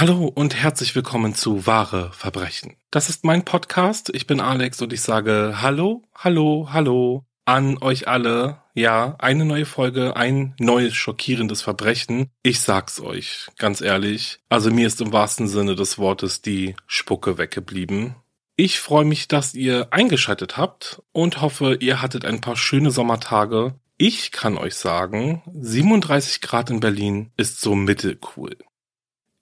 Hallo und herzlich willkommen zu Wahre Verbrechen. Das ist mein Podcast. Ich bin Alex und ich sage Hallo, Hallo, Hallo an euch alle. Ja, eine neue Folge, ein neues schockierendes Verbrechen. Ich sag's euch, ganz ehrlich. Also mir ist im wahrsten Sinne des Wortes die Spucke weggeblieben. Ich freue mich, dass ihr eingeschaltet habt und hoffe, ihr hattet ein paar schöne Sommertage. Ich kann euch sagen, 37 Grad in Berlin ist so mittelcool.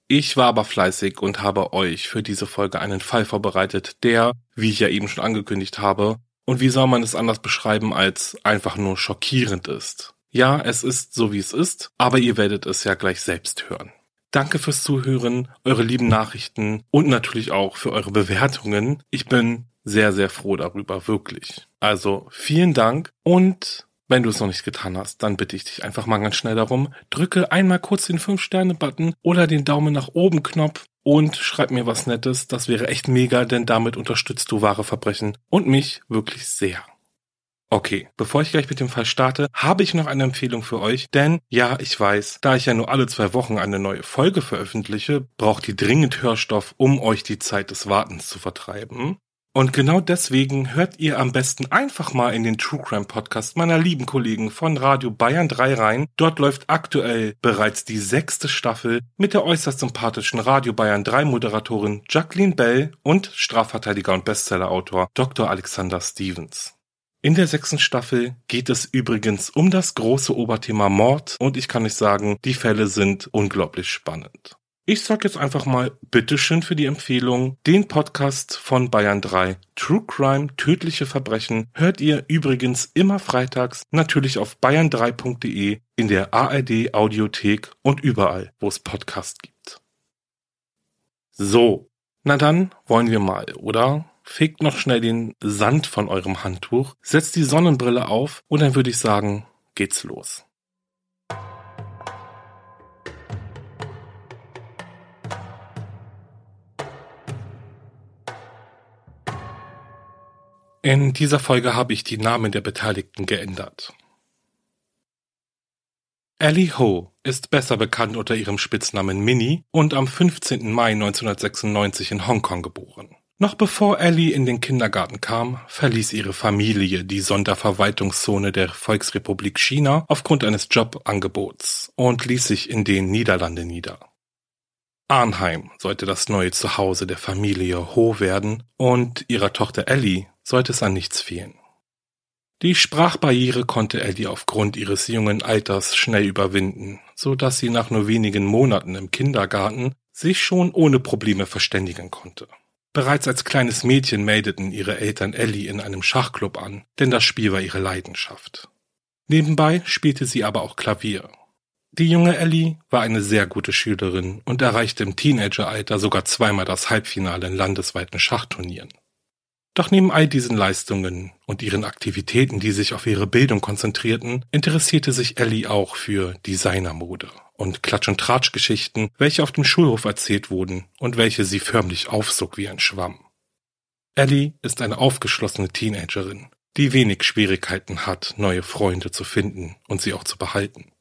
Ich war aber fleißig und habe euch für diese Folge einen Fall vorbereitet, der, wie ich ja eben schon angekündigt habe, und wie soll man es anders beschreiben als einfach nur schockierend ist. Ja, es ist so wie es ist, aber ihr werdet es ja gleich selbst hören. Danke fürs Zuhören, eure lieben Nachrichten und natürlich auch für eure Bewertungen. Ich bin sehr, sehr froh darüber, wirklich. Also vielen Dank und wenn du es noch nicht getan hast, dann bitte ich dich einfach mal ganz schnell darum, drücke einmal kurz den 5-Sterne-Button oder den Daumen nach oben Knopf und schreib mir was Nettes. Das wäre echt mega, denn damit unterstützt du wahre Verbrechen und mich wirklich sehr. Okay, bevor ich gleich mit dem Fall starte, habe ich noch eine Empfehlung für euch, denn ja, ich weiß, da ich ja nur alle zwei Wochen eine neue Folge veröffentliche, braucht ihr dringend Hörstoff, um euch die Zeit des Wartens zu vertreiben. Und genau deswegen hört ihr am besten einfach mal in den True Crime Podcast meiner lieben Kollegen von Radio Bayern 3 rein. Dort läuft aktuell bereits die sechste Staffel mit der äußerst sympathischen Radio Bayern 3 Moderatorin Jacqueline Bell und Strafverteidiger und Bestsellerautor Dr. Alexander Stevens. In der sechsten Staffel geht es übrigens um das große Oberthema Mord und ich kann euch sagen, die Fälle sind unglaublich spannend. Ich sag jetzt einfach mal Bitteschön für die Empfehlung. Den Podcast von Bayern 3, True Crime, tödliche Verbrechen, hört ihr übrigens immer freitags, natürlich auf bayern3.de, in der ARD Audiothek und überall, wo es Podcast gibt. So, na dann wollen wir mal, oder? Fegt noch schnell den Sand von eurem Handtuch, setzt die Sonnenbrille auf und dann würde ich sagen, geht's los. In dieser Folge habe ich die Namen der Beteiligten geändert. Ellie Ho ist besser bekannt unter ihrem Spitznamen Minnie und am 15. Mai 1996 in Hongkong geboren. Noch bevor Ellie in den Kindergarten kam, verließ ihre Familie die Sonderverwaltungszone der Volksrepublik China aufgrund eines Jobangebots und ließ sich in den Niederlanden nieder. Arnheim sollte das neue Zuhause der Familie Ho werden und ihrer Tochter Ellie sollte es an nichts fehlen. Die Sprachbarriere konnte Ellie aufgrund ihres jungen Alters schnell überwinden, so dass sie nach nur wenigen Monaten im Kindergarten sich schon ohne Probleme verständigen konnte. Bereits als kleines Mädchen meldeten ihre Eltern Ellie in einem Schachclub an, denn das Spiel war ihre Leidenschaft. Nebenbei spielte sie aber auch Klavier. Die junge Ellie war eine sehr gute Schülerin und erreichte im Teenageralter sogar zweimal das Halbfinale in landesweiten Schachturnieren. Doch neben all diesen Leistungen und ihren Aktivitäten, die sich auf ihre Bildung konzentrierten, interessierte sich Ellie auch für Designermode und Klatsch- und Tratschgeschichten, welche auf dem Schulhof erzählt wurden und welche sie förmlich aufsog wie ein Schwamm. Ellie ist eine aufgeschlossene Teenagerin. die wenig Schwierigkeiten hat, neue Freunde zu finden und sie auch zu behalten.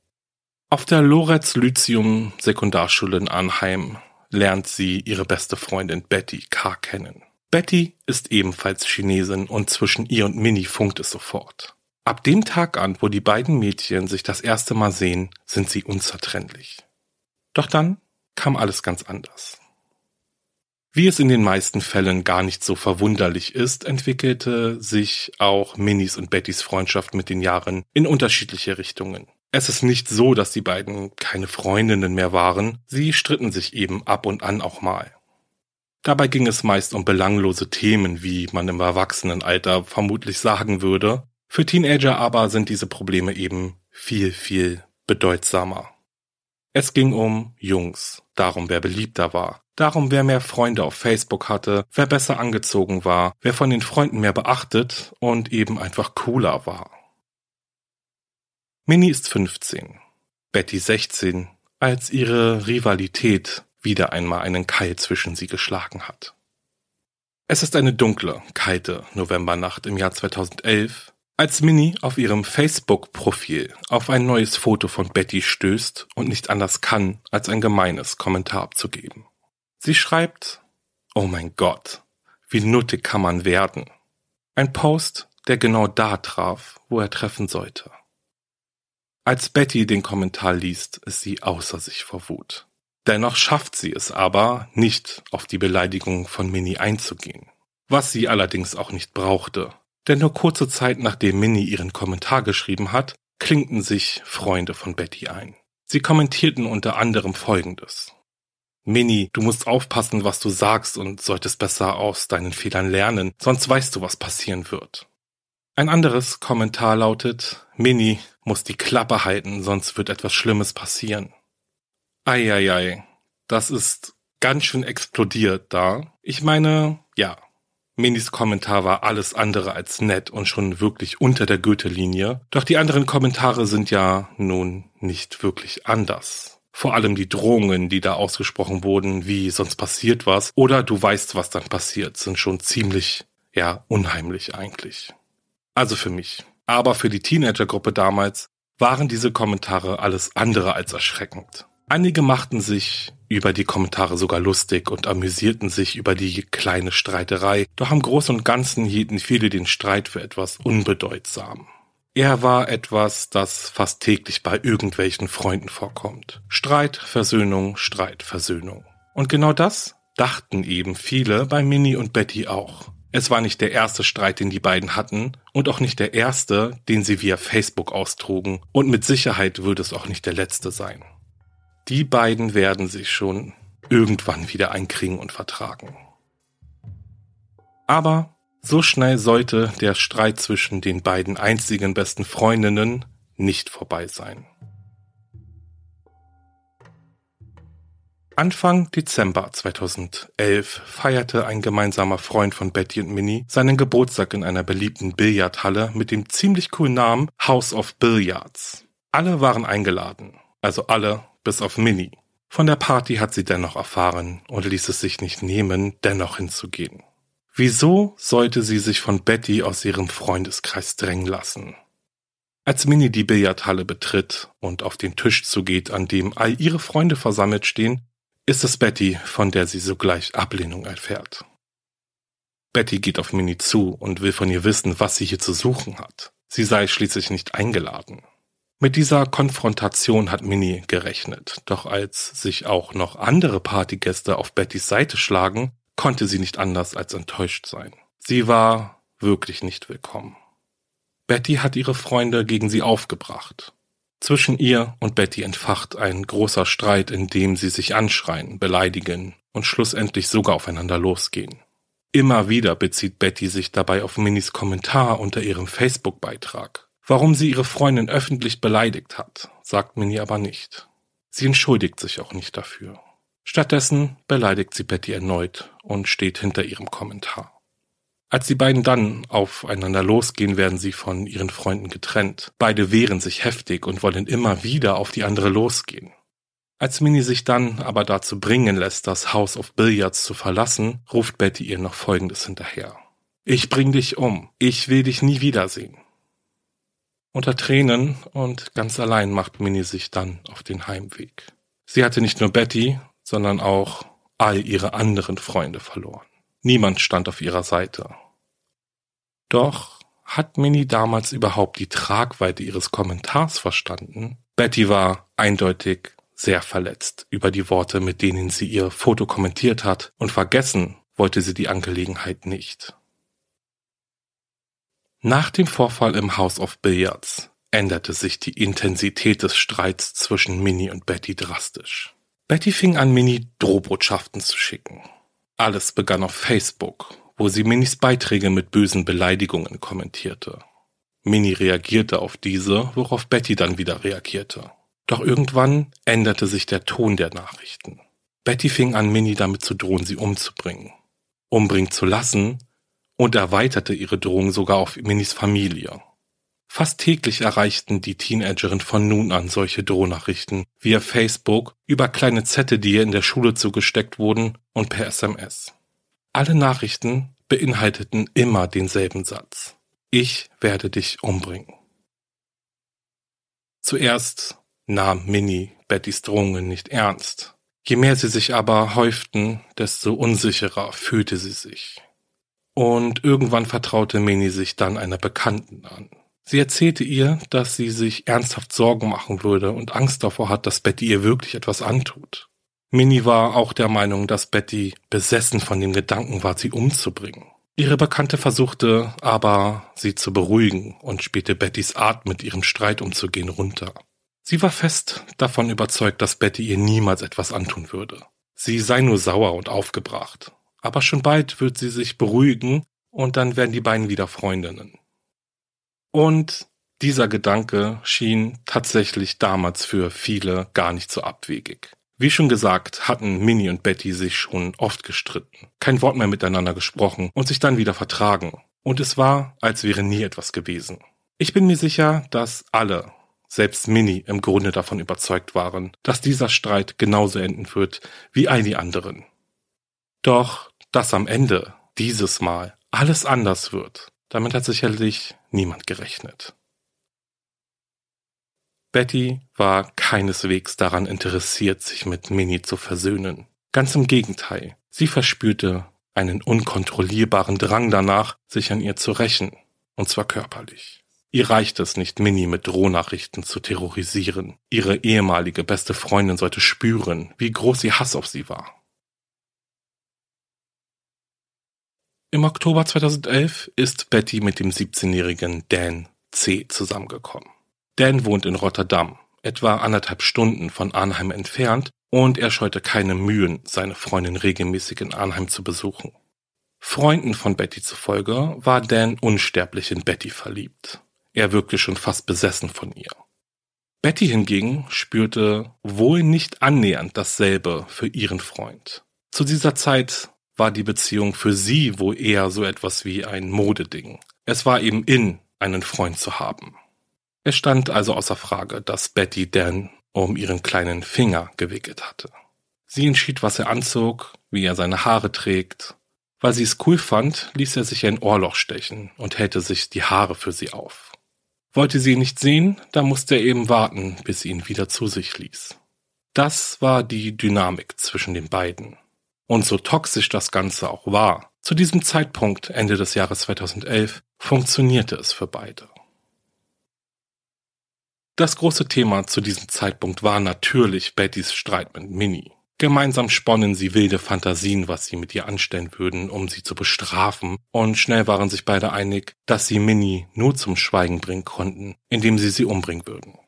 Auf der Loretz Lyceum Sekundarschule in Arnheim lernt sie ihre beste Freundin Betty K. kennen. Betty ist ebenfalls Chinesin und zwischen ihr und Minnie funkt es sofort. Ab dem Tag an, wo die beiden Mädchen sich das erste Mal sehen, sind sie unzertrennlich. Doch dann kam alles ganz anders. Wie es in den meisten Fällen gar nicht so verwunderlich ist, entwickelte sich auch Minis und Bettys Freundschaft mit den Jahren in unterschiedliche Richtungen. Es ist nicht so, dass die beiden keine Freundinnen mehr waren, sie stritten sich eben ab und an auch mal. Dabei ging es meist um belanglose Themen, wie man im Erwachsenenalter vermutlich sagen würde. Für Teenager aber sind diese Probleme eben viel, viel bedeutsamer. Es ging um Jungs, darum wer beliebter war, darum wer mehr Freunde auf Facebook hatte, wer besser angezogen war, wer von den Freunden mehr beachtet und eben einfach cooler war. Minnie ist 15, Betty 16, als ihre Rivalität wieder einmal einen Keil zwischen sie geschlagen hat. Es ist eine dunkle, kalte Novembernacht im Jahr 2011, als Minnie auf ihrem Facebook-Profil auf ein neues Foto von Betty stößt und nicht anders kann, als ein gemeines Kommentar abzugeben. Sie schreibt, Oh mein Gott, wie nuttig kann man werden? Ein Post, der genau da traf, wo er treffen sollte. Als Betty den Kommentar liest, ist sie außer sich vor Wut. Dennoch schafft sie es aber, nicht auf die Beleidigung von Minnie einzugehen. Was sie allerdings auch nicht brauchte, denn nur kurze Zeit nachdem Minnie ihren Kommentar geschrieben hat, klinkten sich Freunde von Betty ein. Sie kommentierten unter anderem Folgendes. Minnie, du musst aufpassen, was du sagst und solltest besser aus deinen Fehlern lernen, sonst weißt du, was passieren wird. Ein anderes Kommentar lautet, Minnie muss die Klappe halten, sonst wird etwas Schlimmes passieren. Eieiei, das ist ganz schön explodiert da. Ich meine, ja, Minis Kommentar war alles andere als nett und schon wirklich unter der Goethe-Linie. Doch die anderen Kommentare sind ja nun nicht wirklich anders. Vor allem die Drohungen, die da ausgesprochen wurden, wie sonst passiert was oder du weißt, was dann passiert, sind schon ziemlich, ja, unheimlich eigentlich. Also für mich. Aber für die Teenagergruppe damals waren diese Kommentare alles andere als erschreckend. Einige machten sich über die Kommentare sogar lustig und amüsierten sich über die kleine Streiterei, doch am Großen und Ganzen hielten viele den Streit für etwas unbedeutsam. Er war etwas, das fast täglich bei irgendwelchen Freunden vorkommt. Streit, Versöhnung, Streit, Versöhnung. Und genau das dachten eben viele bei Minnie und Betty auch. Es war nicht der erste Streit, den die beiden hatten und auch nicht der erste, den sie via Facebook austrugen und mit Sicherheit würde es auch nicht der letzte sein. Die beiden werden sich schon irgendwann wieder einkriegen und vertragen. Aber so schnell sollte der Streit zwischen den beiden einzigen besten Freundinnen nicht vorbei sein. Anfang Dezember 2011 feierte ein gemeinsamer Freund von Betty und Minnie seinen Geburtstag in einer beliebten Billardhalle mit dem ziemlich coolen Namen House of Billiards. Alle waren eingeladen, also alle bis auf Minnie. Von der Party hat sie dennoch erfahren und ließ es sich nicht nehmen, dennoch hinzugehen. Wieso sollte sie sich von Betty aus ihrem Freundeskreis drängen lassen? Als Minnie die Billardhalle betritt und auf den Tisch zugeht, an dem all ihre Freunde versammelt stehen, ist es Betty, von der sie sogleich Ablehnung erfährt. Betty geht auf Minnie zu und will von ihr wissen, was sie hier zu suchen hat. Sie sei schließlich nicht eingeladen. Mit dieser Konfrontation hat Minnie gerechnet, doch als sich auch noch andere Partygäste auf Bettys Seite schlagen, konnte sie nicht anders als enttäuscht sein. Sie war wirklich nicht willkommen. Betty hat ihre Freunde gegen sie aufgebracht. Zwischen ihr und Betty entfacht ein großer Streit, in dem sie sich anschreien, beleidigen und schlussendlich sogar aufeinander losgehen. Immer wieder bezieht Betty sich dabei auf Minis Kommentar unter ihrem Facebook-Beitrag. Warum sie ihre Freundin öffentlich beleidigt hat, sagt Minnie aber nicht. Sie entschuldigt sich auch nicht dafür. Stattdessen beleidigt sie Betty erneut und steht hinter ihrem Kommentar. Als die beiden dann aufeinander losgehen, werden sie von ihren Freunden getrennt. Beide wehren sich heftig und wollen immer wieder auf die andere losgehen. Als Minnie sich dann aber dazu bringen lässt, das House of Billiards zu verlassen, ruft Betty ihr noch Folgendes hinterher. Ich bring dich um. Ich will dich nie wiedersehen. Unter Tränen und ganz allein macht Minnie sich dann auf den Heimweg. Sie hatte nicht nur Betty, sondern auch all ihre anderen Freunde verloren. Niemand stand auf ihrer Seite. Doch hat Minnie damals überhaupt die Tragweite ihres Kommentars verstanden? Betty war eindeutig sehr verletzt über die Worte, mit denen sie ihr Foto kommentiert hat, und vergessen wollte sie die Angelegenheit nicht. Nach dem Vorfall im House of Billiards änderte sich die Intensität des Streits zwischen Minnie und Betty drastisch. Betty fing an, Minnie Drohbotschaften zu schicken. Alles begann auf Facebook, wo sie Minnies Beiträge mit bösen Beleidigungen kommentierte. Minnie reagierte auf diese, worauf Betty dann wieder reagierte. Doch irgendwann änderte sich der Ton der Nachrichten. Betty fing an, Minnie damit zu drohen, sie umzubringen. Umbringen zu lassen und erweiterte ihre Drohung sogar auf Minnies Familie. Fast täglich erreichten die Teenagerin von nun an solche Drohnachrichten via Facebook, über kleine Zettel, die ihr in der Schule zugesteckt wurden und per SMS. Alle Nachrichten beinhalteten immer denselben Satz. Ich werde dich umbringen. Zuerst nahm Minnie Bettys Drohungen nicht ernst. Je mehr sie sich aber häuften, desto unsicherer fühlte sie sich. Und irgendwann vertraute Minnie sich dann einer Bekannten an. Sie erzählte ihr, dass sie sich ernsthaft Sorgen machen würde und Angst davor hat, dass Betty ihr wirklich etwas antut. Minnie war auch der Meinung, dass Betty besessen von dem Gedanken war, sie umzubringen. Ihre Bekannte versuchte aber, sie zu beruhigen und spielte Bettys Art, mit ihrem Streit umzugehen, runter. Sie war fest davon überzeugt, dass Betty ihr niemals etwas antun würde. Sie sei nur sauer und aufgebracht. Aber schon bald wird sie sich beruhigen und dann werden die beiden wieder Freundinnen. Und dieser Gedanke schien tatsächlich damals für viele gar nicht so abwegig. Wie schon gesagt, hatten Minnie und Betty sich schon oft gestritten, kein Wort mehr miteinander gesprochen und sich dann wieder vertragen. Und es war, als wäre nie etwas gewesen. Ich bin mir sicher, dass alle selbst Minnie im Grunde davon überzeugt waren, dass dieser Streit genauso enden wird wie all die anderen. Doch, dass am Ende, dieses Mal, alles anders wird, damit hat sicherlich niemand gerechnet. Betty war keineswegs daran interessiert, sich mit Minnie zu versöhnen. Ganz im Gegenteil, sie verspürte einen unkontrollierbaren Drang danach, sich an ihr zu rächen, und zwar körperlich. Ihr reicht es nicht, Minnie mit Drohnachrichten zu terrorisieren. Ihre ehemalige beste Freundin sollte spüren, wie groß ihr Hass auf sie war. Im Oktober 2011 ist Betty mit dem 17-jährigen Dan C. zusammengekommen. Dan wohnt in Rotterdam, etwa anderthalb Stunden von Arnheim entfernt, und er scheute keine Mühen, seine Freundin regelmäßig in Arnheim zu besuchen. Freunden von Betty zufolge war Dan unsterblich in Betty verliebt. Er wirkte schon fast besessen von ihr. Betty hingegen spürte wohl nicht annähernd dasselbe für ihren Freund. Zu dieser Zeit war die Beziehung für sie wohl eher so etwas wie ein Modeding. Es war eben in, einen Freund zu haben. Es stand also außer Frage, dass Betty Dan um ihren kleinen Finger gewickelt hatte. Sie entschied, was er anzog, wie er seine Haare trägt. Weil sie es cool fand, ließ er sich ein Ohrloch stechen und hellte sich die Haare für sie auf. Wollte sie ihn nicht sehen, dann musste er eben warten, bis sie ihn wieder zu sich ließ. Das war die Dynamik zwischen den beiden. Und so toxisch das Ganze auch war, zu diesem Zeitpunkt, Ende des Jahres 2011, funktionierte es für beide. Das große Thema zu diesem Zeitpunkt war natürlich Bettys Streit mit Minnie. Gemeinsam sponnen sie wilde Fantasien, was sie mit ihr anstellen würden, um sie zu bestrafen, und schnell waren sich beide einig, dass sie Minnie nur zum Schweigen bringen konnten, indem sie sie umbringen würden.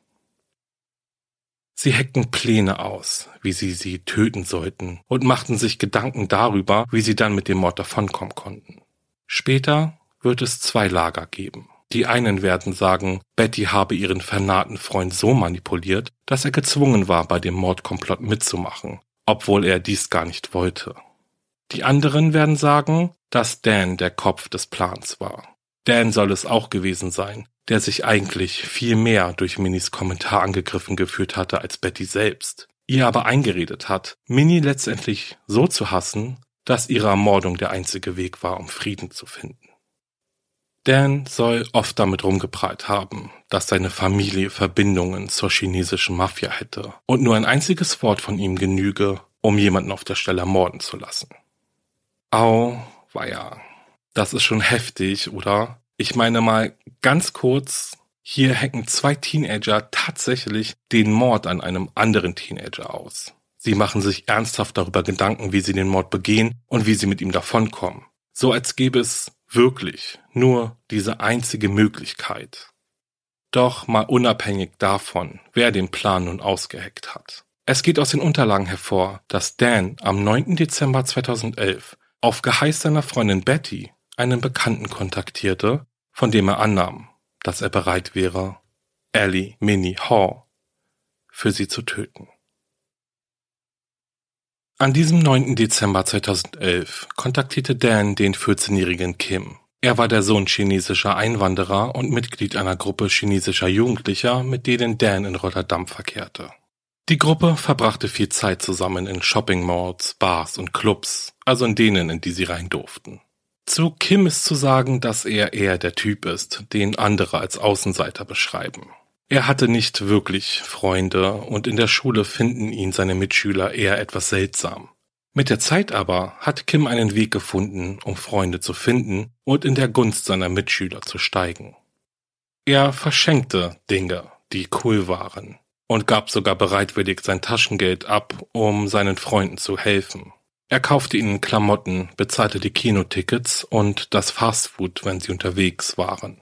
Sie heckten Pläne aus, wie sie sie töten sollten, und machten sich Gedanken darüber, wie sie dann mit dem Mord davonkommen konnten. Später wird es zwei Lager geben. Die einen werden sagen, Betty habe ihren vernahrten Freund so manipuliert, dass er gezwungen war, bei dem Mordkomplott mitzumachen, obwohl er dies gar nicht wollte. Die anderen werden sagen, dass Dan der Kopf des Plans war. Dan soll es auch gewesen sein, der sich eigentlich viel mehr durch Minis Kommentar angegriffen gefühlt hatte als Betty selbst, ihr aber eingeredet hat, Minnie letztendlich so zu hassen, dass ihre Ermordung der einzige Weg war, um Frieden zu finden. Dan soll oft damit rumgeprallt haben, dass seine Familie Verbindungen zur chinesischen Mafia hätte und nur ein einziges Wort von ihm genüge, um jemanden auf der Stelle ermorden zu lassen. Au, weia. Das ist schon heftig, oder? Ich meine mal ganz kurz, hier hacken zwei Teenager tatsächlich den Mord an einem anderen Teenager aus. Sie machen sich ernsthaft darüber Gedanken, wie sie den Mord begehen und wie sie mit ihm davonkommen. So als gäbe es wirklich nur diese einzige Möglichkeit. Doch mal unabhängig davon, wer den Plan nun ausgeheckt hat. Es geht aus den Unterlagen hervor, dass Dan am 9. Dezember 2011 auf Geheiß seiner Freundin Betty einen Bekannten kontaktierte, von dem er annahm, dass er bereit wäre, Ellie Minnie Hall für sie zu töten. An diesem 9. Dezember 2011 kontaktierte Dan den 14-jährigen Kim. Er war der Sohn chinesischer Einwanderer und Mitglied einer Gruppe chinesischer Jugendlicher, mit denen Dan in Rotterdam verkehrte. Die Gruppe verbrachte viel Zeit zusammen in Shopping Malls, Bars und Clubs, also in denen, in die sie rein durften. Zu Kim ist zu sagen, dass er eher der Typ ist, den andere als Außenseiter beschreiben. Er hatte nicht wirklich Freunde und in der Schule finden ihn seine Mitschüler eher etwas seltsam. Mit der Zeit aber hat Kim einen Weg gefunden, um Freunde zu finden und in der Gunst seiner Mitschüler zu steigen. Er verschenkte Dinge, die cool waren, und gab sogar bereitwillig sein Taschengeld ab, um seinen Freunden zu helfen. Er kaufte ihnen Klamotten, bezahlte die Kinotickets und das Fastfood, wenn sie unterwegs waren.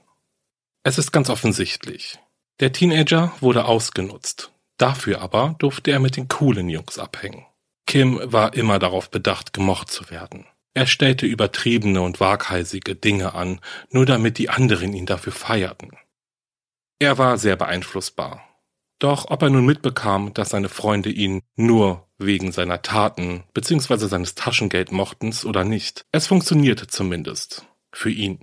Es ist ganz offensichtlich, der Teenager wurde ausgenutzt. Dafür aber durfte er mit den coolen Jungs abhängen. Kim war immer darauf bedacht, gemocht zu werden. Er stellte übertriebene und waghalsige Dinge an, nur damit die anderen ihn dafür feierten. Er war sehr beeinflussbar. Doch ob er nun mitbekam, dass seine Freunde ihn nur wegen seiner Taten bzw. seines Taschengeld mochtens oder nicht, es funktionierte zumindest für ihn.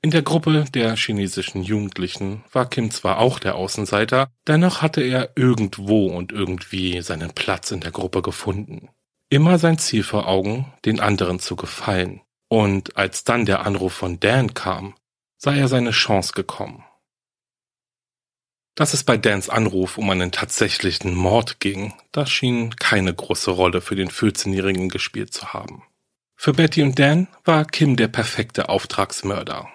In der Gruppe der chinesischen Jugendlichen war Kim zwar auch der Außenseiter, dennoch hatte er irgendwo und irgendwie seinen Platz in der Gruppe gefunden. Immer sein Ziel vor Augen, den anderen zu gefallen. Und als dann der Anruf von Dan kam, sei er seine Chance gekommen. Dass es bei Dans Anruf um einen tatsächlichen Mord ging, das schien keine große Rolle für den 14-Jährigen gespielt zu haben. Für Betty und Dan war Kim der perfekte Auftragsmörder.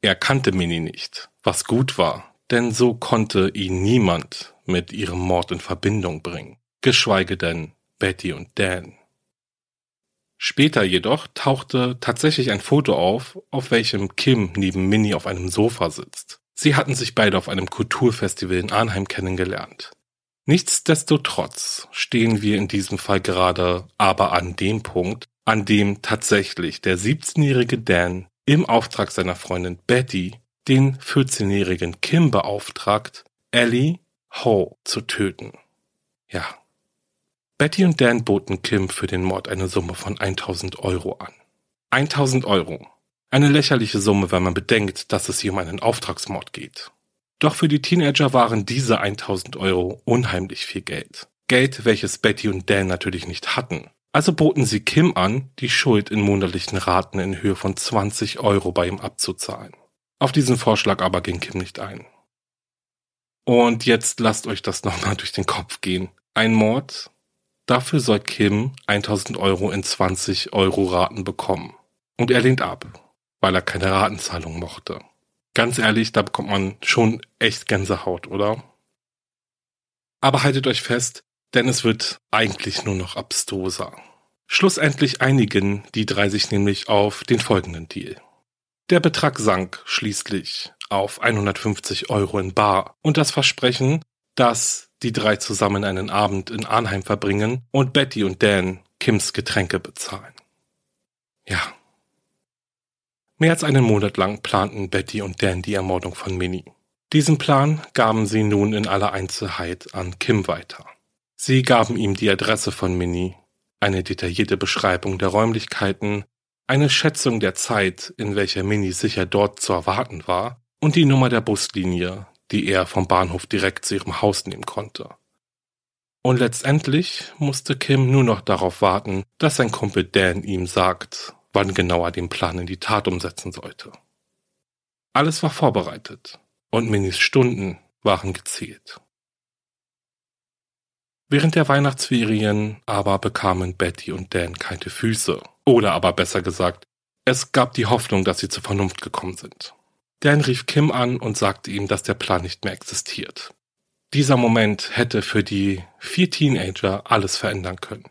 Er kannte Minnie nicht, was gut war, denn so konnte ihn niemand mit ihrem Mord in Verbindung bringen, geschweige denn Betty und Dan. Später jedoch tauchte tatsächlich ein Foto auf, auf welchem Kim neben Minnie auf einem Sofa sitzt. Sie hatten sich beide auf einem Kulturfestival in Arnheim kennengelernt. Nichtsdestotrotz stehen wir in diesem Fall gerade aber an dem Punkt, an dem tatsächlich der 17-jährige Dan im Auftrag seiner Freundin Betty den 14-jährigen Kim beauftragt, Ellie Ho zu töten. Ja. Betty und Dan boten Kim für den Mord eine Summe von 1000 Euro an. 1000 Euro. Eine lächerliche Summe, wenn man bedenkt, dass es hier um einen Auftragsmord geht. Doch für die Teenager waren diese 1000 Euro unheimlich viel Geld. Geld, welches Betty und Dan natürlich nicht hatten. Also boten sie Kim an, die Schuld in monatlichen Raten in Höhe von 20 Euro bei ihm abzuzahlen. Auf diesen Vorschlag aber ging Kim nicht ein. Und jetzt lasst euch das nochmal durch den Kopf gehen. Ein Mord? Dafür soll Kim 1000 Euro in 20 Euro Raten bekommen. Und er lehnt ab, weil er keine Ratenzahlung mochte. Ganz ehrlich, da bekommt man schon echt Gänsehaut, oder? Aber haltet euch fest, denn es wird eigentlich nur noch abstruser. Schlussendlich einigen die drei sich nämlich auf den folgenden Deal. Der Betrag sank schließlich auf 150 Euro in Bar und das Versprechen, dass die drei zusammen einen Abend in Arnheim verbringen und Betty und Dan Kims Getränke bezahlen. Ja. Mehr als einen Monat lang planten Betty und Dan die Ermordung von Minnie. Diesen Plan gaben sie nun in aller Einzelheit an Kim weiter. Sie gaben ihm die Adresse von Minnie, eine detaillierte Beschreibung der Räumlichkeiten, eine Schätzung der Zeit, in welcher Minnie sicher dort zu erwarten war, und die Nummer der Buslinie, die er vom Bahnhof direkt zu ihrem Haus nehmen konnte. Und letztendlich musste Kim nur noch darauf warten, dass sein Kumpel Dan ihm sagt, wann genau er den Plan in die Tat umsetzen sollte. Alles war vorbereitet und Minis Stunden waren gezählt. Während der Weihnachtsferien aber bekamen Betty und Dan kalte Füße. Oder aber besser gesagt, es gab die Hoffnung, dass sie zur Vernunft gekommen sind. Dan rief Kim an und sagte ihm, dass der Plan nicht mehr existiert. Dieser Moment hätte für die vier Teenager alles verändern können.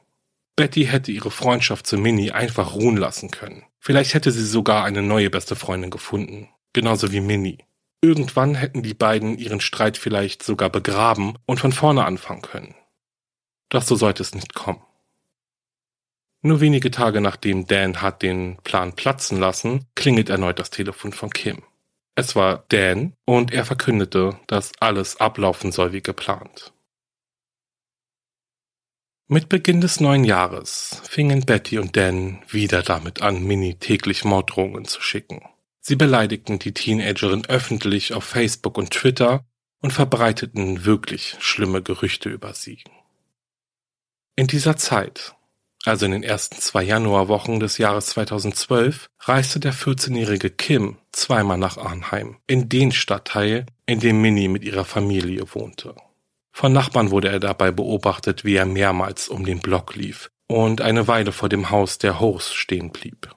Betty hätte ihre Freundschaft zu Minnie einfach ruhen lassen können. Vielleicht hätte sie sogar eine neue beste Freundin gefunden. Genauso wie Minnie. Irgendwann hätten die beiden ihren Streit vielleicht sogar begraben und von vorne anfangen können. Doch so sollte es nicht kommen. Nur wenige Tage nachdem Dan hat den Plan platzen lassen, klingelt erneut das Telefon von Kim. Es war Dan und er verkündete, dass alles ablaufen soll wie geplant. Mit Beginn des neuen Jahres fingen Betty und Dan wieder damit an, Minnie täglich Morddrohungen zu schicken. Sie beleidigten die Teenagerin öffentlich auf Facebook und Twitter und verbreiteten wirklich schlimme Gerüchte über sie. In dieser Zeit, also in den ersten zwei Januarwochen des Jahres 2012, reiste der 14-jährige Kim zweimal nach Arnheim, in den Stadtteil, in dem Minnie mit ihrer Familie wohnte. Von Nachbarn wurde er dabei beobachtet, wie er mehrmals um den Block lief und eine Weile vor dem Haus der Hochs stehen blieb.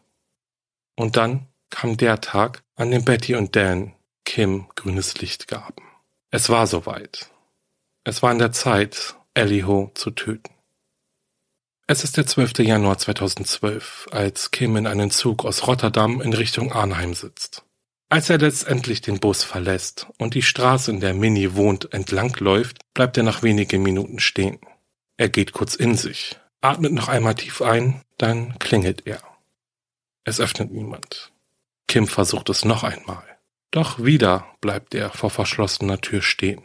Und dann kam der Tag, an dem Betty und Dan Kim grünes Licht gaben. Es war soweit. Es war an der Zeit, Eliho zu töten. Es ist der 12. Januar 2012, als Kim in einen Zug aus Rotterdam in Richtung Arnheim sitzt. Als er letztendlich den Bus verlässt und die Straße, in der Minnie wohnt, entlangläuft, bleibt er nach wenigen Minuten stehen. Er geht kurz in sich, atmet noch einmal tief ein, dann klingelt er. Es öffnet niemand. Kim versucht es noch einmal. Doch wieder bleibt er vor verschlossener Tür stehen.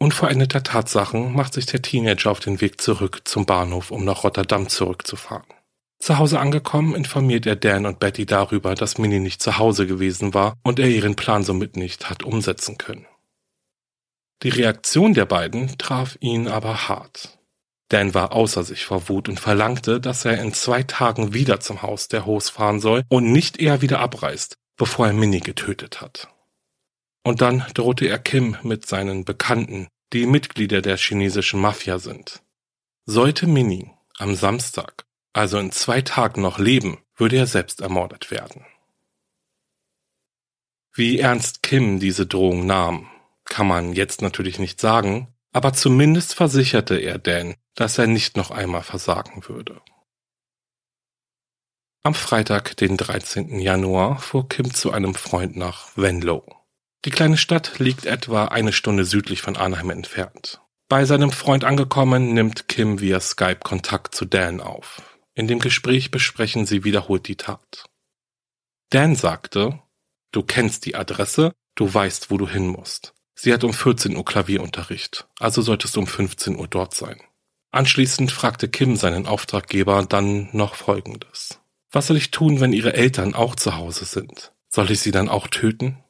Unveränderter Tatsachen macht sich der Teenager auf den Weg zurück zum Bahnhof, um nach Rotterdam zurückzufahren. Zu Hause angekommen, informiert er Dan und Betty darüber, dass Minnie nicht zu Hause gewesen war und er ihren Plan somit nicht hat umsetzen können. Die Reaktion der beiden traf ihn aber hart. Dan war außer sich vor Wut und verlangte, dass er in zwei Tagen wieder zum Haus der Host fahren soll und nicht eher wieder abreist, bevor er Minnie getötet hat. Und dann drohte er Kim mit seinen Bekannten, die Mitglieder der chinesischen Mafia sind. Sollte Minnie am Samstag also in zwei Tagen noch leben, würde er selbst ermordet werden. Wie ernst Kim diese Drohung nahm, kann man jetzt natürlich nicht sagen, aber zumindest versicherte er Dan, dass er nicht noch einmal versagen würde. Am Freitag, den 13. Januar, fuhr Kim zu einem Freund nach Venlo. Die kleine Stadt liegt etwa eine Stunde südlich von Arnheim entfernt. Bei seinem Freund angekommen, nimmt Kim via Skype Kontakt zu Dan auf. In dem Gespräch besprechen sie wiederholt die Tat. Dan sagte, du kennst die Adresse, du weißt, wo du hin musst. Sie hat um 14 Uhr Klavierunterricht, also solltest du um 15 Uhr dort sein. Anschließend fragte Kim seinen Auftraggeber dann noch Folgendes. Was soll ich tun, wenn ihre Eltern auch zu Hause sind? Soll ich sie dann auch töten?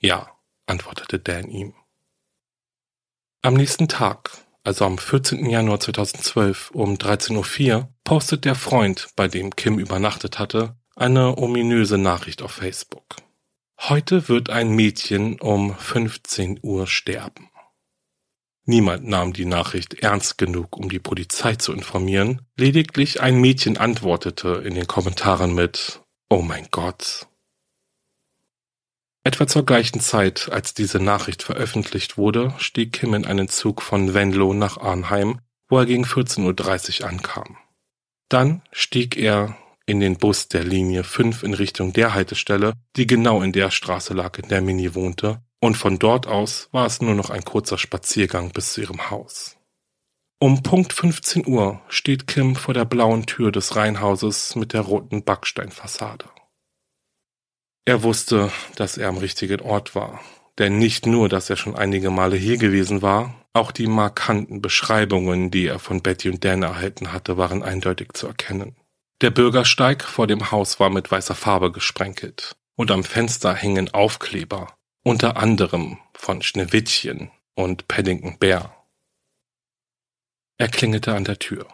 Ja, antwortete Dan ihm. Am nächsten Tag, also am 14. Januar 2012 um 13.04 Uhr, postet der Freund, bei dem Kim übernachtet hatte, eine ominöse Nachricht auf Facebook. Heute wird ein Mädchen um 15 Uhr sterben. Niemand nahm die Nachricht ernst genug, um die Polizei zu informieren, lediglich ein Mädchen antwortete in den Kommentaren mit Oh mein Gott, Etwa zur gleichen Zeit, als diese Nachricht veröffentlicht wurde, stieg Kim in einen Zug von Venlo nach Arnheim, wo er gegen 14.30 Uhr ankam. Dann stieg er in den Bus der Linie 5 in Richtung der Haltestelle, die genau in der Straße lag, in der Minnie wohnte, und von dort aus war es nur noch ein kurzer Spaziergang bis zu ihrem Haus. Um Punkt 15 Uhr steht Kim vor der blauen Tür des Reihenhauses mit der roten Backsteinfassade. Er wusste, dass er am richtigen Ort war. Denn nicht nur, dass er schon einige Male hier gewesen war, auch die markanten Beschreibungen, die er von Betty und Dan erhalten hatte, waren eindeutig zu erkennen. Der Bürgersteig vor dem Haus war mit weißer Farbe gesprenkelt und am Fenster hingen Aufkleber, unter anderem von Schneewittchen und Paddington Bear. Er klingelte an der Tür.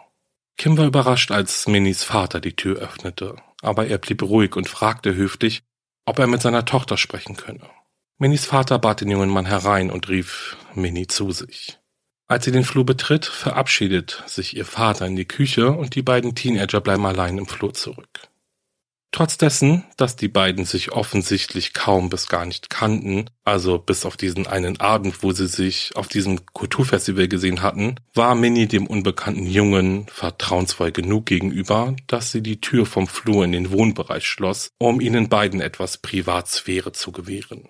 Kim war überrascht, als Minis Vater die Tür öffnete, aber er blieb ruhig und fragte höflich, ob er mit seiner Tochter sprechen könne. Minis Vater bat den jungen Mann herein und rief Minnie zu sich. Als sie den Flur betritt, verabschiedet sich ihr Vater in die Küche und die beiden Teenager bleiben allein im Flur zurück. Trotz dessen, dass die beiden sich offensichtlich kaum bis gar nicht kannten, also bis auf diesen einen Abend, wo sie sich auf diesem Kulturfestival gesehen hatten, war Minnie dem unbekannten Jungen vertrauensvoll genug gegenüber, dass sie die Tür vom Flur in den Wohnbereich schloss, um ihnen beiden etwas Privatsphäre zu gewähren.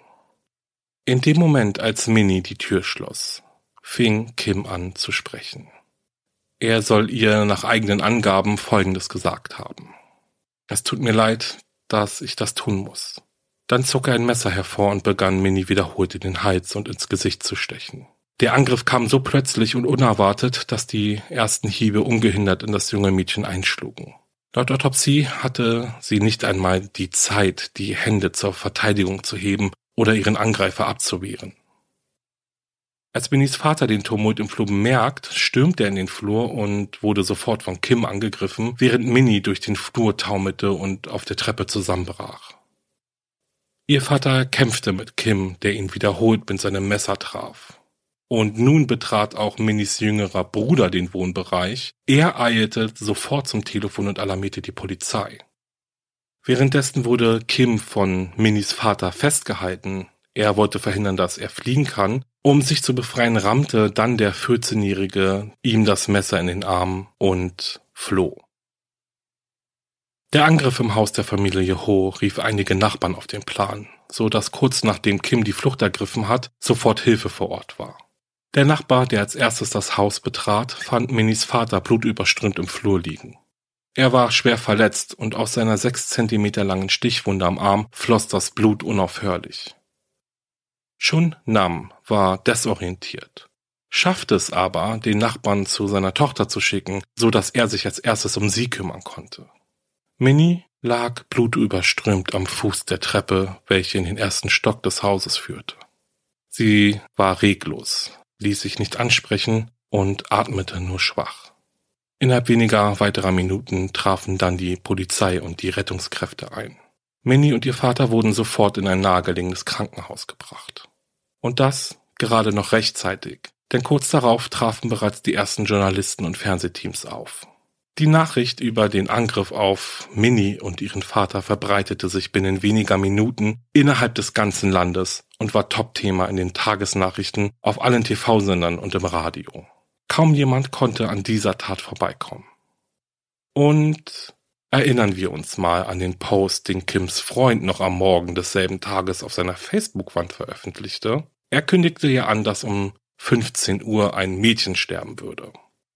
In dem Moment, als Minnie die Tür schloss, fing Kim an zu sprechen. Er soll ihr nach eigenen Angaben Folgendes gesagt haben. Es tut mir leid, dass ich das tun muss. Dann zog er ein Messer hervor und begann Minnie wiederholt in den Hals und ins Gesicht zu stechen. Der Angriff kam so plötzlich und unerwartet, dass die ersten Hiebe ungehindert in das junge Mädchen einschlugen. Laut Autopsie hatte sie nicht einmal die Zeit, die Hände zur Verteidigung zu heben oder ihren Angreifer abzuwehren. Als Minis Vater den Tumult im Flur bemerkt, stürmt er in den Flur und wurde sofort von Kim angegriffen, während Minnie durch den Flur taumelte und auf der Treppe zusammenbrach. Ihr Vater kämpfte mit Kim, der ihn wiederholt mit seinem Messer traf. Und nun betrat auch Minis jüngerer Bruder den Wohnbereich. Er eilte sofort zum Telefon und alarmierte die Polizei. Währenddessen wurde Kim von Minis Vater festgehalten. Er wollte verhindern, dass er fliehen kann um sich zu befreien, rammte dann der 14-Jährige ihm das Messer in den Arm und floh. Der Angriff im Haus der Familie Ho rief einige Nachbarn auf den Plan, so dass kurz nachdem Kim die Flucht ergriffen hat, sofort Hilfe vor Ort war. Der Nachbar, der als erstes das Haus betrat, fand Minis Vater blutüberströmt im Flur liegen. Er war schwer verletzt und aus seiner sechs Zentimeter langen Stichwunde am Arm floss das Blut unaufhörlich. Chun Nam war desorientiert, schaffte es aber, den Nachbarn zu seiner Tochter zu schicken, so dass er sich als erstes um sie kümmern konnte. Minnie lag blutüberströmt am Fuß der Treppe, welche in den ersten Stock des Hauses führte. Sie war reglos, ließ sich nicht ansprechen und atmete nur schwach. Innerhalb weniger weiterer Minuten trafen dann die Polizei und die Rettungskräfte ein. Minnie und ihr Vater wurden sofort in ein nahegelegenes Krankenhaus gebracht. Und das gerade noch rechtzeitig, denn kurz darauf trafen bereits die ersten Journalisten und Fernsehteams auf. Die Nachricht über den Angriff auf Minnie und ihren Vater verbreitete sich binnen weniger Minuten innerhalb des ganzen Landes und war Topthema in den Tagesnachrichten auf allen TV-Sendern und im Radio. Kaum jemand konnte an dieser Tat vorbeikommen. Und Erinnern wir uns mal an den Post, den Kims Freund noch am Morgen desselben Tages auf seiner Facebook-Wand veröffentlichte. Er kündigte ja an, dass um 15 Uhr ein Mädchen sterben würde.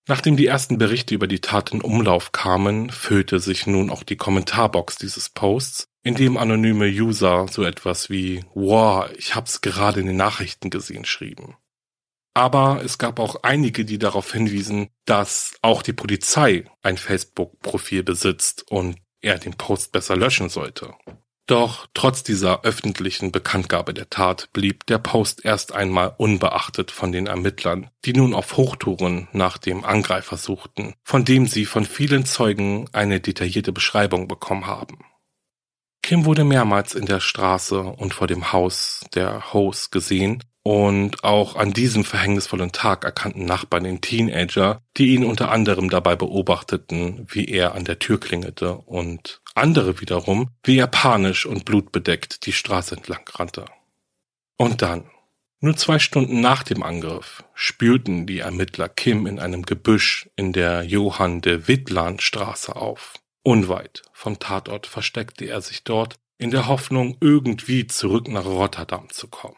Nachdem die ersten Berichte über die Tat in Umlauf kamen, füllte sich nun auch die Kommentarbox dieses Posts, in dem anonyme User so etwas wie Wow, ich hab's gerade in den Nachrichten gesehen schrieben. Aber es gab auch einige, die darauf hinwiesen, dass auch die Polizei ein Facebook-Profil besitzt und er den Post besser löschen sollte. Doch trotz dieser öffentlichen Bekanntgabe der Tat blieb der Post erst einmal unbeachtet von den Ermittlern, die nun auf Hochtouren nach dem Angreifer suchten, von dem sie von vielen Zeugen eine detaillierte Beschreibung bekommen haben. Kim wurde mehrmals in der Straße und vor dem Haus der Host gesehen und auch an diesem verhängnisvollen Tag erkannten Nachbarn den Teenager, die ihn unter anderem dabei beobachteten, wie er an der Tür klingelte und andere wiederum, wie er panisch und blutbedeckt die Straße entlang rannte. Und dann, nur zwei Stunden nach dem Angriff, spürten die Ermittler Kim in einem Gebüsch in der Johann de Wittland Straße auf. Unweit vom Tatort versteckte er sich dort in der Hoffnung, irgendwie zurück nach Rotterdam zu kommen.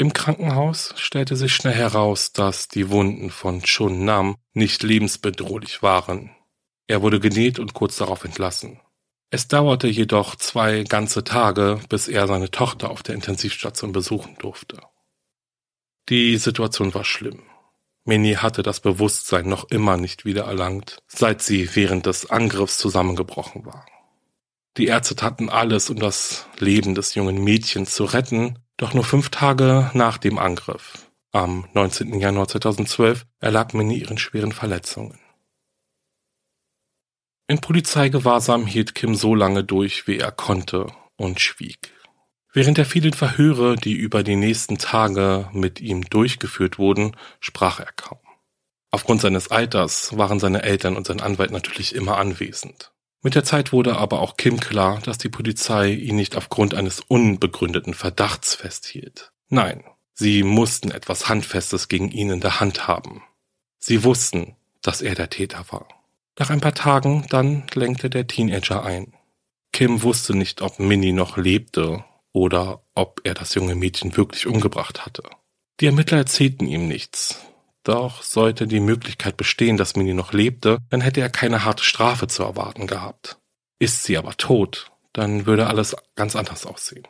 Im Krankenhaus stellte sich schnell heraus, dass die Wunden von Chun Nam nicht lebensbedrohlich waren. Er wurde genäht und kurz darauf entlassen. Es dauerte jedoch zwei ganze Tage, bis er seine Tochter auf der Intensivstation besuchen durfte. Die Situation war schlimm. Minnie hatte das Bewusstsein noch immer nicht wieder erlangt, seit sie während des Angriffs zusammengebrochen war. Die Ärzte taten alles, um das Leben des jungen Mädchens zu retten, doch nur fünf Tage nach dem Angriff, am 19. Januar 2012, erlag Minnie ihren schweren Verletzungen. In Polizeigewahrsam hielt Kim so lange durch, wie er konnte, und schwieg. Während der vielen Verhöre, die über die nächsten Tage mit ihm durchgeführt wurden, sprach er kaum. Aufgrund seines Alters waren seine Eltern und sein Anwalt natürlich immer anwesend. Mit der Zeit wurde aber auch Kim klar, dass die Polizei ihn nicht aufgrund eines unbegründeten Verdachts festhielt. Nein, sie mussten etwas Handfestes gegen ihn in der Hand haben. Sie wussten, dass er der Täter war. Nach ein paar Tagen dann lenkte der Teenager ein. Kim wusste nicht, ob Minnie noch lebte oder ob er das junge Mädchen wirklich umgebracht hatte. Die Ermittler erzählten ihm nichts, doch sollte die Möglichkeit bestehen, dass Minnie noch lebte, dann hätte er keine harte Strafe zu erwarten gehabt. Ist sie aber tot, dann würde alles ganz anders aussehen.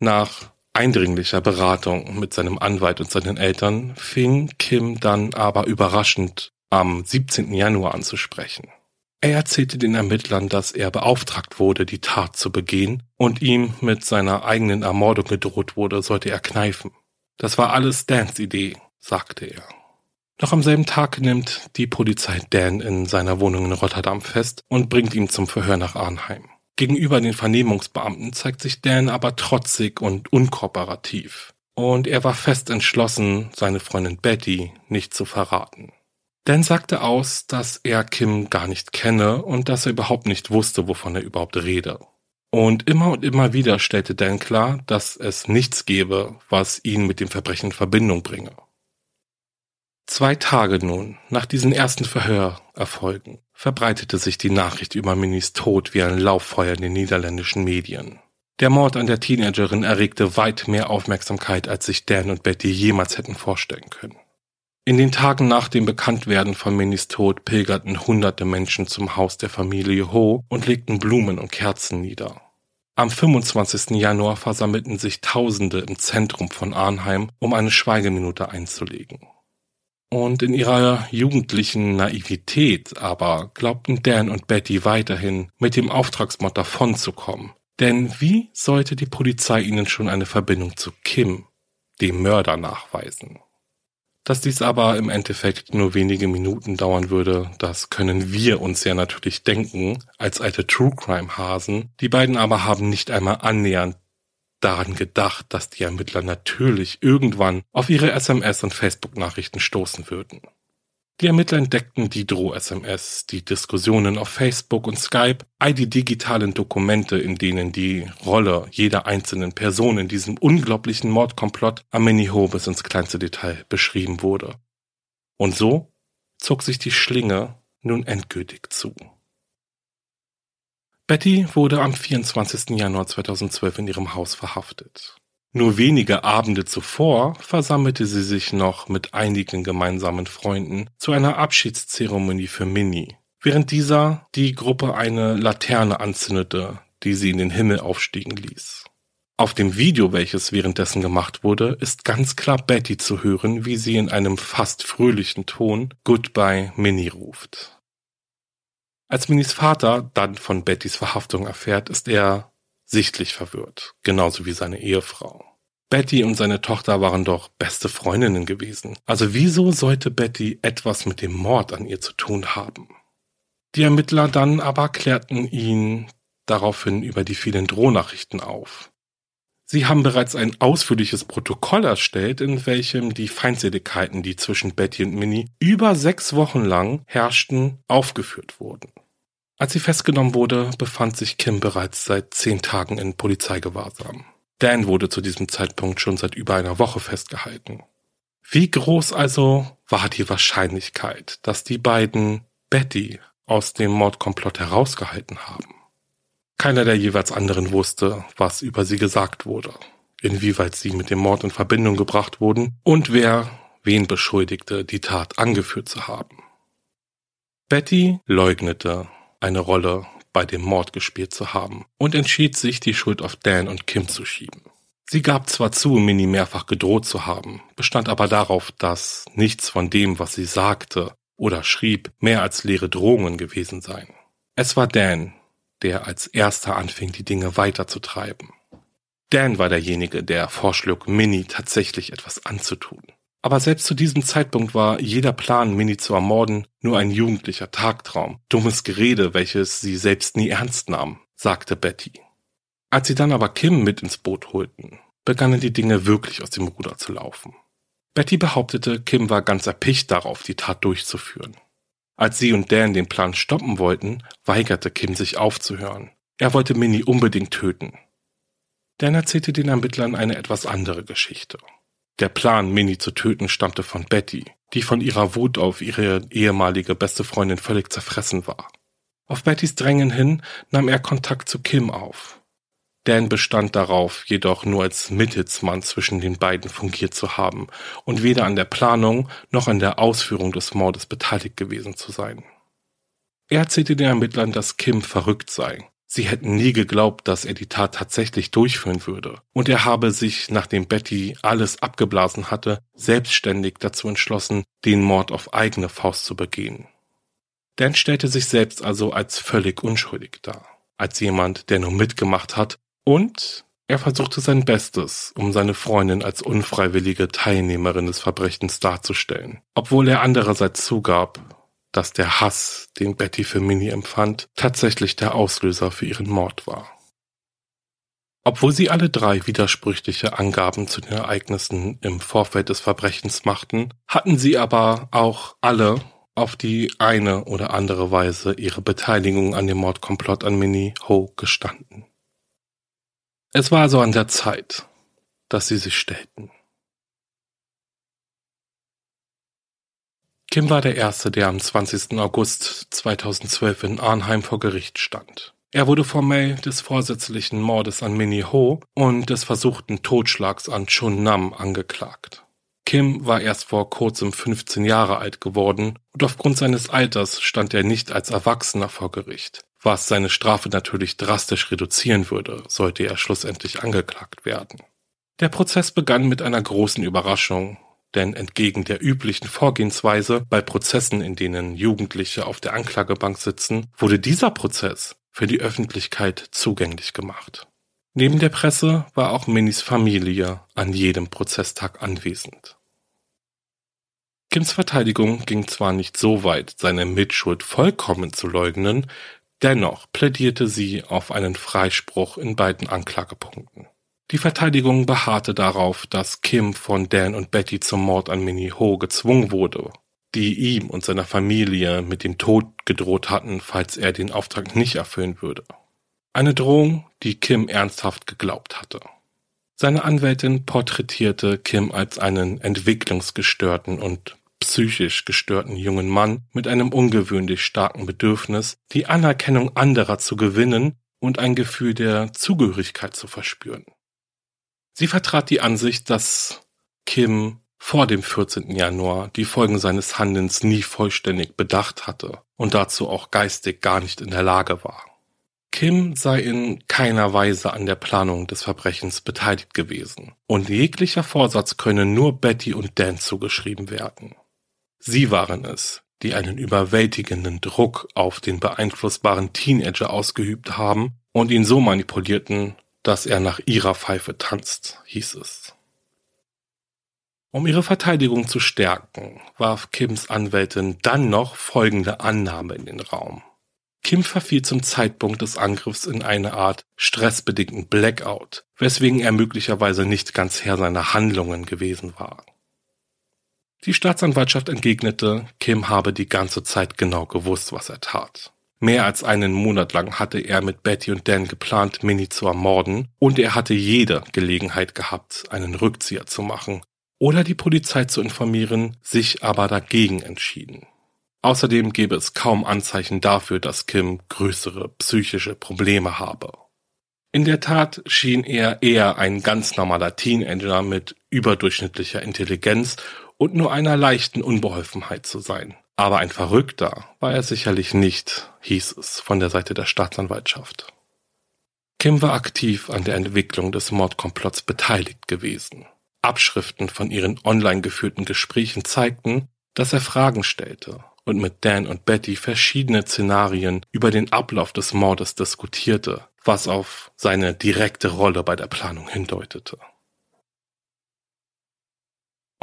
Nach eindringlicher Beratung mit seinem Anwalt und seinen Eltern fing Kim dann aber überraschend am 17. Januar an zu sprechen. Er erzählte den Ermittlern, dass er beauftragt wurde, die Tat zu begehen und ihm mit seiner eigenen Ermordung gedroht wurde, sollte er kneifen. Das war alles Dans Idee, sagte er. Noch am selben Tag nimmt die Polizei Dan in seiner Wohnung in Rotterdam fest und bringt ihn zum Verhör nach Arnheim. Gegenüber den Vernehmungsbeamten zeigt sich Dan aber trotzig und unkooperativ. Und er war fest entschlossen, seine Freundin Betty nicht zu verraten. Dan sagte aus, dass er Kim gar nicht kenne und dass er überhaupt nicht wusste, wovon er überhaupt rede. Und immer und immer wieder stellte Dan klar, dass es nichts gebe, was ihn mit dem Verbrechen in Verbindung bringe. Zwei Tage nun nach diesen ersten Verhörerfolgen verbreitete sich die Nachricht über Minis Tod wie ein Lauffeuer in den niederländischen Medien. Der Mord an der Teenagerin erregte weit mehr Aufmerksamkeit, als sich Dan und Betty jemals hätten vorstellen können. In den Tagen nach dem Bekanntwerden von Minis Tod pilgerten hunderte Menschen zum Haus der Familie Ho und legten Blumen und Kerzen nieder. Am 25. Januar versammelten sich Tausende im Zentrum von Arnheim, um eine Schweigeminute einzulegen. Und in ihrer jugendlichen Naivität aber glaubten Dan und Betty weiterhin, mit dem Auftragsmord davonzukommen. Denn wie sollte die Polizei ihnen schon eine Verbindung zu Kim, dem Mörder, nachweisen? Dass dies aber im Endeffekt nur wenige Minuten dauern würde, das können wir uns ja natürlich denken, als alte True Crime Hasen. Die beiden aber haben nicht einmal annähernd daran gedacht, dass die Ermittler natürlich irgendwann auf ihre SMS und Facebook-Nachrichten stoßen würden. Die Ermittler entdeckten die Droh-SMS, die Diskussionen auf Facebook und Skype, all die digitalen Dokumente, in denen die Rolle jeder einzelnen Person in diesem unglaublichen Mordkomplott am Miniho bis ins kleinste Detail beschrieben wurde. Und so zog sich die Schlinge nun endgültig zu. Betty wurde am 24. Januar 2012 in ihrem Haus verhaftet. Nur wenige Abende zuvor versammelte sie sich noch mit einigen gemeinsamen Freunden zu einer Abschiedszeremonie für Minnie, während dieser die Gruppe eine Laterne anzündete, die sie in den Himmel aufstiegen ließ. Auf dem Video, welches währenddessen gemacht wurde, ist ganz klar Betty zu hören, wie sie in einem fast fröhlichen Ton Goodbye Minnie ruft. Als Minnies Vater dann von Bettys Verhaftung erfährt, ist er sichtlich verwirrt, genauso wie seine Ehefrau. Betty und seine Tochter waren doch beste Freundinnen gewesen. Also wieso sollte Betty etwas mit dem Mord an ihr zu tun haben? Die Ermittler dann aber klärten ihn daraufhin über die vielen Drohnachrichten auf. Sie haben bereits ein ausführliches Protokoll erstellt, in welchem die Feindseligkeiten, die zwischen Betty und Minnie über sechs Wochen lang herrschten, aufgeführt wurden. Als sie festgenommen wurde, befand sich Kim bereits seit zehn Tagen in Polizeigewahrsam. Dan wurde zu diesem Zeitpunkt schon seit über einer Woche festgehalten. Wie groß also war die Wahrscheinlichkeit, dass die beiden Betty aus dem Mordkomplott herausgehalten haben? Keiner der jeweils anderen wusste, was über sie gesagt wurde. inwieweit sie mit dem Mord in Verbindung gebracht wurden und wer wen beschuldigte, die Tat angeführt zu haben. Betty leugnete, eine Rolle bei dem Mord gespielt zu haben und entschied sich, die Schuld auf Dan und Kim zu schieben. Sie gab zwar zu, Minnie mehrfach gedroht zu haben, bestand aber darauf, dass nichts von dem, was sie sagte oder schrieb, mehr als leere Drohungen gewesen seien. Es war Dan, der als erster anfing, die Dinge weiterzutreiben. Dan war derjenige, der vorschlug, Minnie tatsächlich etwas anzutun. Aber selbst zu diesem Zeitpunkt war jeder Plan, Minnie zu ermorden, nur ein jugendlicher Tagtraum, dummes Gerede, welches sie selbst nie ernst nahm, sagte Betty. Als sie dann aber Kim mit ins Boot holten, begannen die Dinge wirklich aus dem Ruder zu laufen. Betty behauptete, Kim war ganz erpicht darauf, die Tat durchzuführen. Als sie und Dan den Plan stoppen wollten, weigerte Kim sich aufzuhören. Er wollte Minnie unbedingt töten. Dan erzählte den Ermittlern eine etwas andere Geschichte. Der Plan, Minnie zu töten, stammte von Betty, die von ihrer Wut auf ihre ehemalige beste Freundin völlig zerfressen war. Auf Bettys Drängen hin nahm er Kontakt zu Kim auf. Dan bestand darauf, jedoch nur als Mittelsmann zwischen den beiden fungiert zu haben und weder an der Planung noch an der Ausführung des Mordes beteiligt gewesen zu sein. Er erzählte den Ermittlern, dass Kim verrückt sei Sie hätten nie geglaubt, dass er die Tat tatsächlich durchführen würde, und er habe sich, nachdem Betty alles abgeblasen hatte, selbstständig dazu entschlossen, den Mord auf eigene Faust zu begehen. Dan stellte sich selbst also als völlig unschuldig dar, als jemand, der nur mitgemacht hat, und er versuchte sein Bestes, um seine Freundin als unfreiwillige Teilnehmerin des Verbrechens darzustellen, obwohl er andererseits zugab, dass der Hass, den Betty für Minnie empfand, tatsächlich der Auslöser für ihren Mord war. Obwohl sie alle drei widersprüchliche Angaben zu den Ereignissen im Vorfeld des Verbrechens machten, hatten sie aber auch alle auf die eine oder andere Weise ihre Beteiligung an dem Mordkomplott an Minnie Ho gestanden. Es war also an der Zeit, dass sie sich stellten. Kim war der Erste, der am 20. August 2012 in Arnheim vor Gericht stand. Er wurde formell des vorsätzlichen Mordes an Minnie Ho und des versuchten Totschlags an Chun Nam angeklagt. Kim war erst vor kurzem 15 Jahre alt geworden und aufgrund seines Alters stand er nicht als Erwachsener vor Gericht, was seine Strafe natürlich drastisch reduzieren würde, sollte er schlussendlich angeklagt werden. Der Prozess begann mit einer großen Überraschung, denn entgegen der üblichen Vorgehensweise bei Prozessen, in denen Jugendliche auf der Anklagebank sitzen, wurde dieser Prozess für die Öffentlichkeit zugänglich gemacht. Neben der Presse war auch Minnys Familie an jedem Prozesstag anwesend. Kims Verteidigung ging zwar nicht so weit, seine Mitschuld vollkommen zu leugnen, dennoch plädierte sie auf einen Freispruch in beiden Anklagepunkten. Die Verteidigung beharrte darauf, dass Kim von Dan und Betty zum Mord an Minnie Ho gezwungen wurde, die ihm und seiner Familie mit dem Tod gedroht hatten, falls er den Auftrag nicht erfüllen würde. Eine Drohung, die Kim ernsthaft geglaubt hatte. Seine Anwältin porträtierte Kim als einen entwicklungsgestörten und psychisch gestörten jungen Mann mit einem ungewöhnlich starken Bedürfnis, die Anerkennung anderer zu gewinnen und ein Gefühl der Zugehörigkeit zu verspüren. Sie vertrat die Ansicht, dass Kim vor dem 14. Januar die Folgen seines Handelns nie vollständig bedacht hatte und dazu auch geistig gar nicht in der Lage war. Kim sei in keiner Weise an der Planung des Verbrechens beteiligt gewesen und jeglicher Vorsatz könne nur Betty und Dan zugeschrieben werden. Sie waren es, die einen überwältigenden Druck auf den beeinflussbaren Teenager ausgeübt haben und ihn so manipulierten, dass er nach ihrer Pfeife tanzt, hieß es. Um ihre Verteidigung zu stärken, warf Kims Anwältin dann noch folgende Annahme in den Raum. Kim verfiel zum Zeitpunkt des Angriffs in eine Art stressbedingten Blackout, weswegen er möglicherweise nicht ganz Herr seiner Handlungen gewesen war. Die Staatsanwaltschaft entgegnete, Kim habe die ganze Zeit genau gewusst, was er tat. Mehr als einen Monat lang hatte er mit Betty und Dan geplant, Minnie zu ermorden, und er hatte jede Gelegenheit gehabt, einen Rückzieher zu machen oder die Polizei zu informieren, sich aber dagegen entschieden. Außerdem gäbe es kaum Anzeichen dafür, dass Kim größere psychische Probleme habe. In der Tat schien er eher ein ganz normaler Teenager mit überdurchschnittlicher Intelligenz und nur einer leichten Unbeholfenheit zu sein. Aber ein Verrückter war er sicherlich nicht, hieß es von der Seite der Staatsanwaltschaft. Kim war aktiv an der Entwicklung des Mordkomplotts beteiligt gewesen. Abschriften von ihren online geführten Gesprächen zeigten, dass er Fragen stellte und mit Dan und Betty verschiedene Szenarien über den Ablauf des Mordes diskutierte, was auf seine direkte Rolle bei der Planung hindeutete.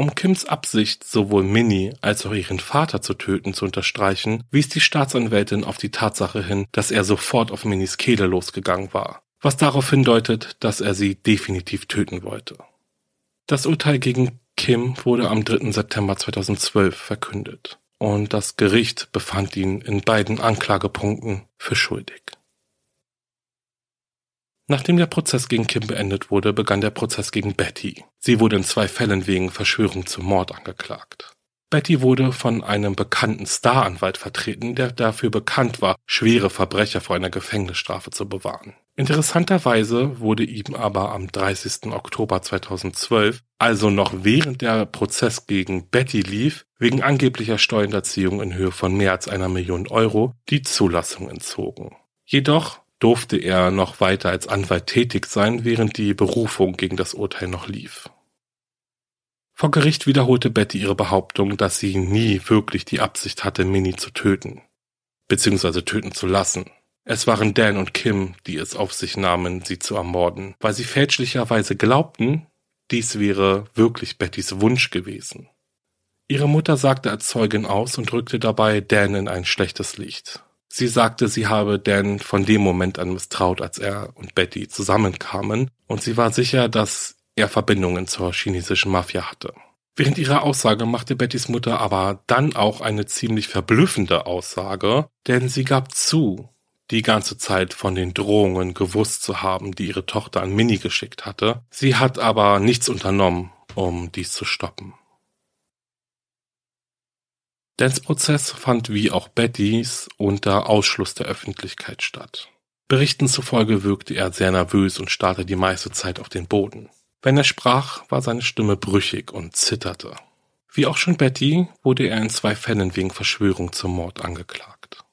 Um Kims Absicht, sowohl Minnie als auch ihren Vater zu töten, zu unterstreichen, wies die Staatsanwältin auf die Tatsache hin, dass er sofort auf Minnies Kehle losgegangen war, was darauf hindeutet, dass er sie definitiv töten wollte. Das Urteil gegen Kim wurde am 3. September 2012 verkündet und das Gericht befand ihn in beiden Anklagepunkten für schuldig. Nachdem der Prozess gegen Kim beendet wurde, begann der Prozess gegen Betty. Sie wurde in zwei Fällen wegen Verschwörung zum Mord angeklagt. Betty wurde von einem bekannten Staranwalt vertreten, der dafür bekannt war, schwere Verbrecher vor einer Gefängnisstrafe zu bewahren. Interessanterweise wurde ihm aber am 30. Oktober 2012, also noch während der Prozess gegen Betty lief, wegen angeblicher Steuerhinterziehung in Höhe von mehr als einer Million Euro die Zulassung entzogen. Jedoch durfte er noch weiter als Anwalt tätig sein, während die Berufung gegen das Urteil noch lief. Vor Gericht wiederholte Betty ihre Behauptung, dass sie nie wirklich die Absicht hatte, Minnie zu töten, beziehungsweise töten zu lassen. Es waren Dan und Kim, die es auf sich nahmen, sie zu ermorden, weil sie fälschlicherweise glaubten, dies wäre wirklich Bettys Wunsch gewesen. Ihre Mutter sagte als Zeugin aus und rückte dabei Dan in ein schlechtes Licht. Sie sagte, sie habe Dan von dem Moment an misstraut, als er und Betty zusammenkamen, und sie war sicher, dass er Verbindungen zur chinesischen Mafia hatte. Während ihrer Aussage machte Bettys Mutter aber dann auch eine ziemlich verblüffende Aussage, denn sie gab zu, die ganze Zeit von den Drohungen gewusst zu haben, die ihre Tochter an Minnie geschickt hatte. Sie hat aber nichts unternommen, um dies zu stoppen. Dans Prozess fand wie auch Bettys unter Ausschluss der Öffentlichkeit statt. Berichten zufolge wirkte er sehr nervös und starrte die meiste Zeit auf den Boden. Wenn er sprach, war seine Stimme brüchig und zitterte. Wie auch schon Betty wurde er in zwei Fällen wegen Verschwörung zum Mord angeklagt.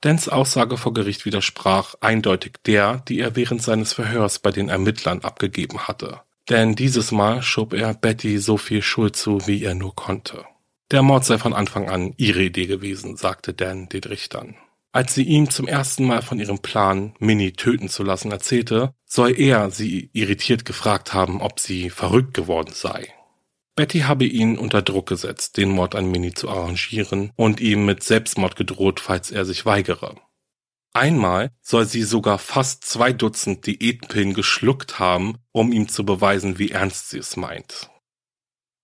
Dans Aussage vor Gericht widersprach eindeutig der, die er während seines Verhörs bei den Ermittlern abgegeben hatte. Denn dieses Mal schob er Betty so viel Schuld zu, wie er nur konnte. Der Mord sei von Anfang an ihre Idee gewesen, sagte Dan den Richtern. Als sie ihm zum ersten Mal von ihrem Plan, Minnie töten zu lassen, erzählte, soll er sie irritiert gefragt haben, ob sie verrückt geworden sei. Betty habe ihn unter Druck gesetzt, den Mord an Minnie zu arrangieren und ihm mit Selbstmord gedroht, falls er sich weigere. Einmal soll sie sogar fast zwei Dutzend Diätpillen geschluckt haben, um ihm zu beweisen, wie ernst sie es meint.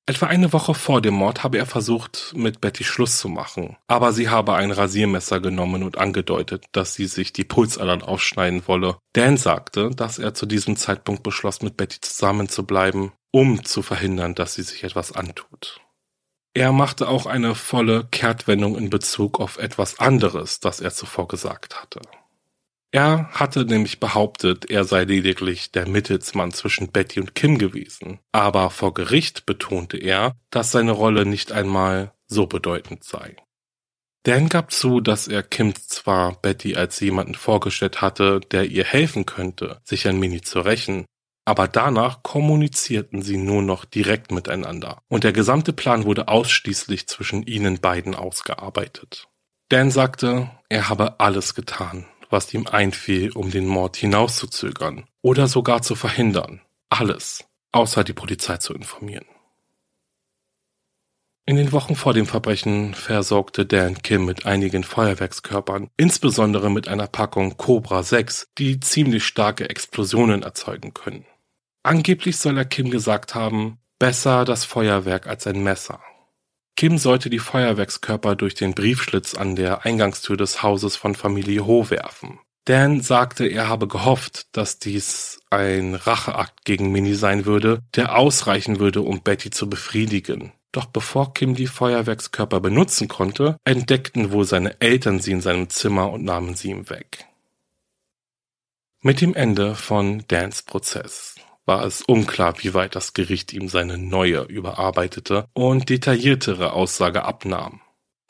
Etwa eine Woche vor dem Mord habe er versucht, mit Betty Schluss zu machen, aber sie habe ein Rasiermesser genommen und angedeutet, dass sie sich die Pulsadern aufschneiden wolle. Dan sagte, dass er zu diesem Zeitpunkt beschloss, mit Betty zusammenzubleiben, um zu verhindern, dass sie sich etwas antut. Er machte auch eine volle Kehrtwendung in Bezug auf etwas anderes, das er zuvor gesagt hatte. Er hatte nämlich behauptet, er sei lediglich der Mittelsmann zwischen Betty und Kim gewesen, aber vor Gericht betonte er, dass seine Rolle nicht einmal so bedeutend sei. Dan gab zu, dass er Kim zwar Betty als jemanden vorgestellt hatte, der ihr helfen könnte, sich an Minnie zu rächen, aber danach kommunizierten sie nur noch direkt miteinander und der gesamte Plan wurde ausschließlich zwischen ihnen beiden ausgearbeitet. Dan sagte, er habe alles getan, was ihm einfiel, um den Mord hinauszuzögern oder sogar zu verhindern. Alles, außer die Polizei zu informieren. In den Wochen vor dem Verbrechen versorgte Dan Kim mit einigen Feuerwerkskörpern, insbesondere mit einer Packung Cobra 6, die ziemlich starke Explosionen erzeugen können. Angeblich soll er Kim gesagt haben, besser das Feuerwerk als ein Messer. Kim sollte die Feuerwerkskörper durch den Briefschlitz an der Eingangstür des Hauses von Familie Ho werfen. Dan sagte, er habe gehofft, dass dies ein Racheakt gegen Minnie sein würde, der ausreichen würde, um Betty zu befriedigen. Doch bevor Kim die Feuerwerkskörper benutzen konnte, entdeckten wohl seine Eltern sie in seinem Zimmer und nahmen sie ihm weg. Mit dem Ende von Dans Prozess war es unklar, wie weit das Gericht ihm seine neue, überarbeitete und detailliertere Aussage abnahm.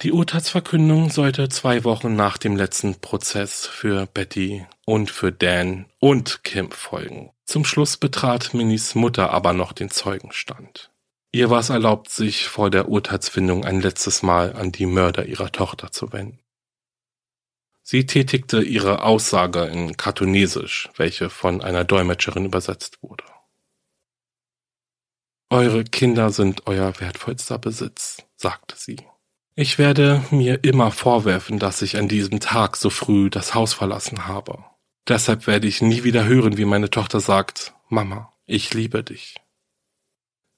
Die Urteilsverkündung sollte zwei Wochen nach dem letzten Prozess für Betty und für Dan und Kim folgen. Zum Schluss betrat Minis Mutter aber noch den Zeugenstand. Ihr war es erlaubt, sich vor der Urteilsfindung ein letztes Mal an die Mörder ihrer Tochter zu wenden. Sie tätigte ihre Aussage in Kartonesisch, welche von einer Dolmetscherin übersetzt wurde. Eure Kinder sind euer wertvollster Besitz, sagte sie. Ich werde mir immer vorwerfen, dass ich an diesem Tag so früh das Haus verlassen habe. Deshalb werde ich nie wieder hören, wie meine Tochter sagt, Mama, ich liebe dich.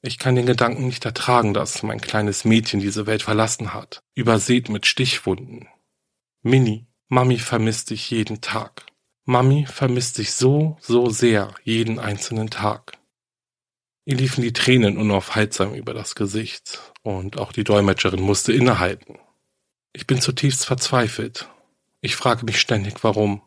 Ich kann den Gedanken nicht ertragen, dass mein kleines Mädchen diese Welt verlassen hat, übersät mit Stichwunden. Minnie, Mami vermisst dich jeden Tag. Mami vermisst dich so, so sehr jeden einzelnen Tag. Ihr liefen die Tränen unaufhaltsam über das Gesicht, und auch die Dolmetscherin musste innehalten. Ich bin zutiefst verzweifelt. Ich frage mich ständig, warum.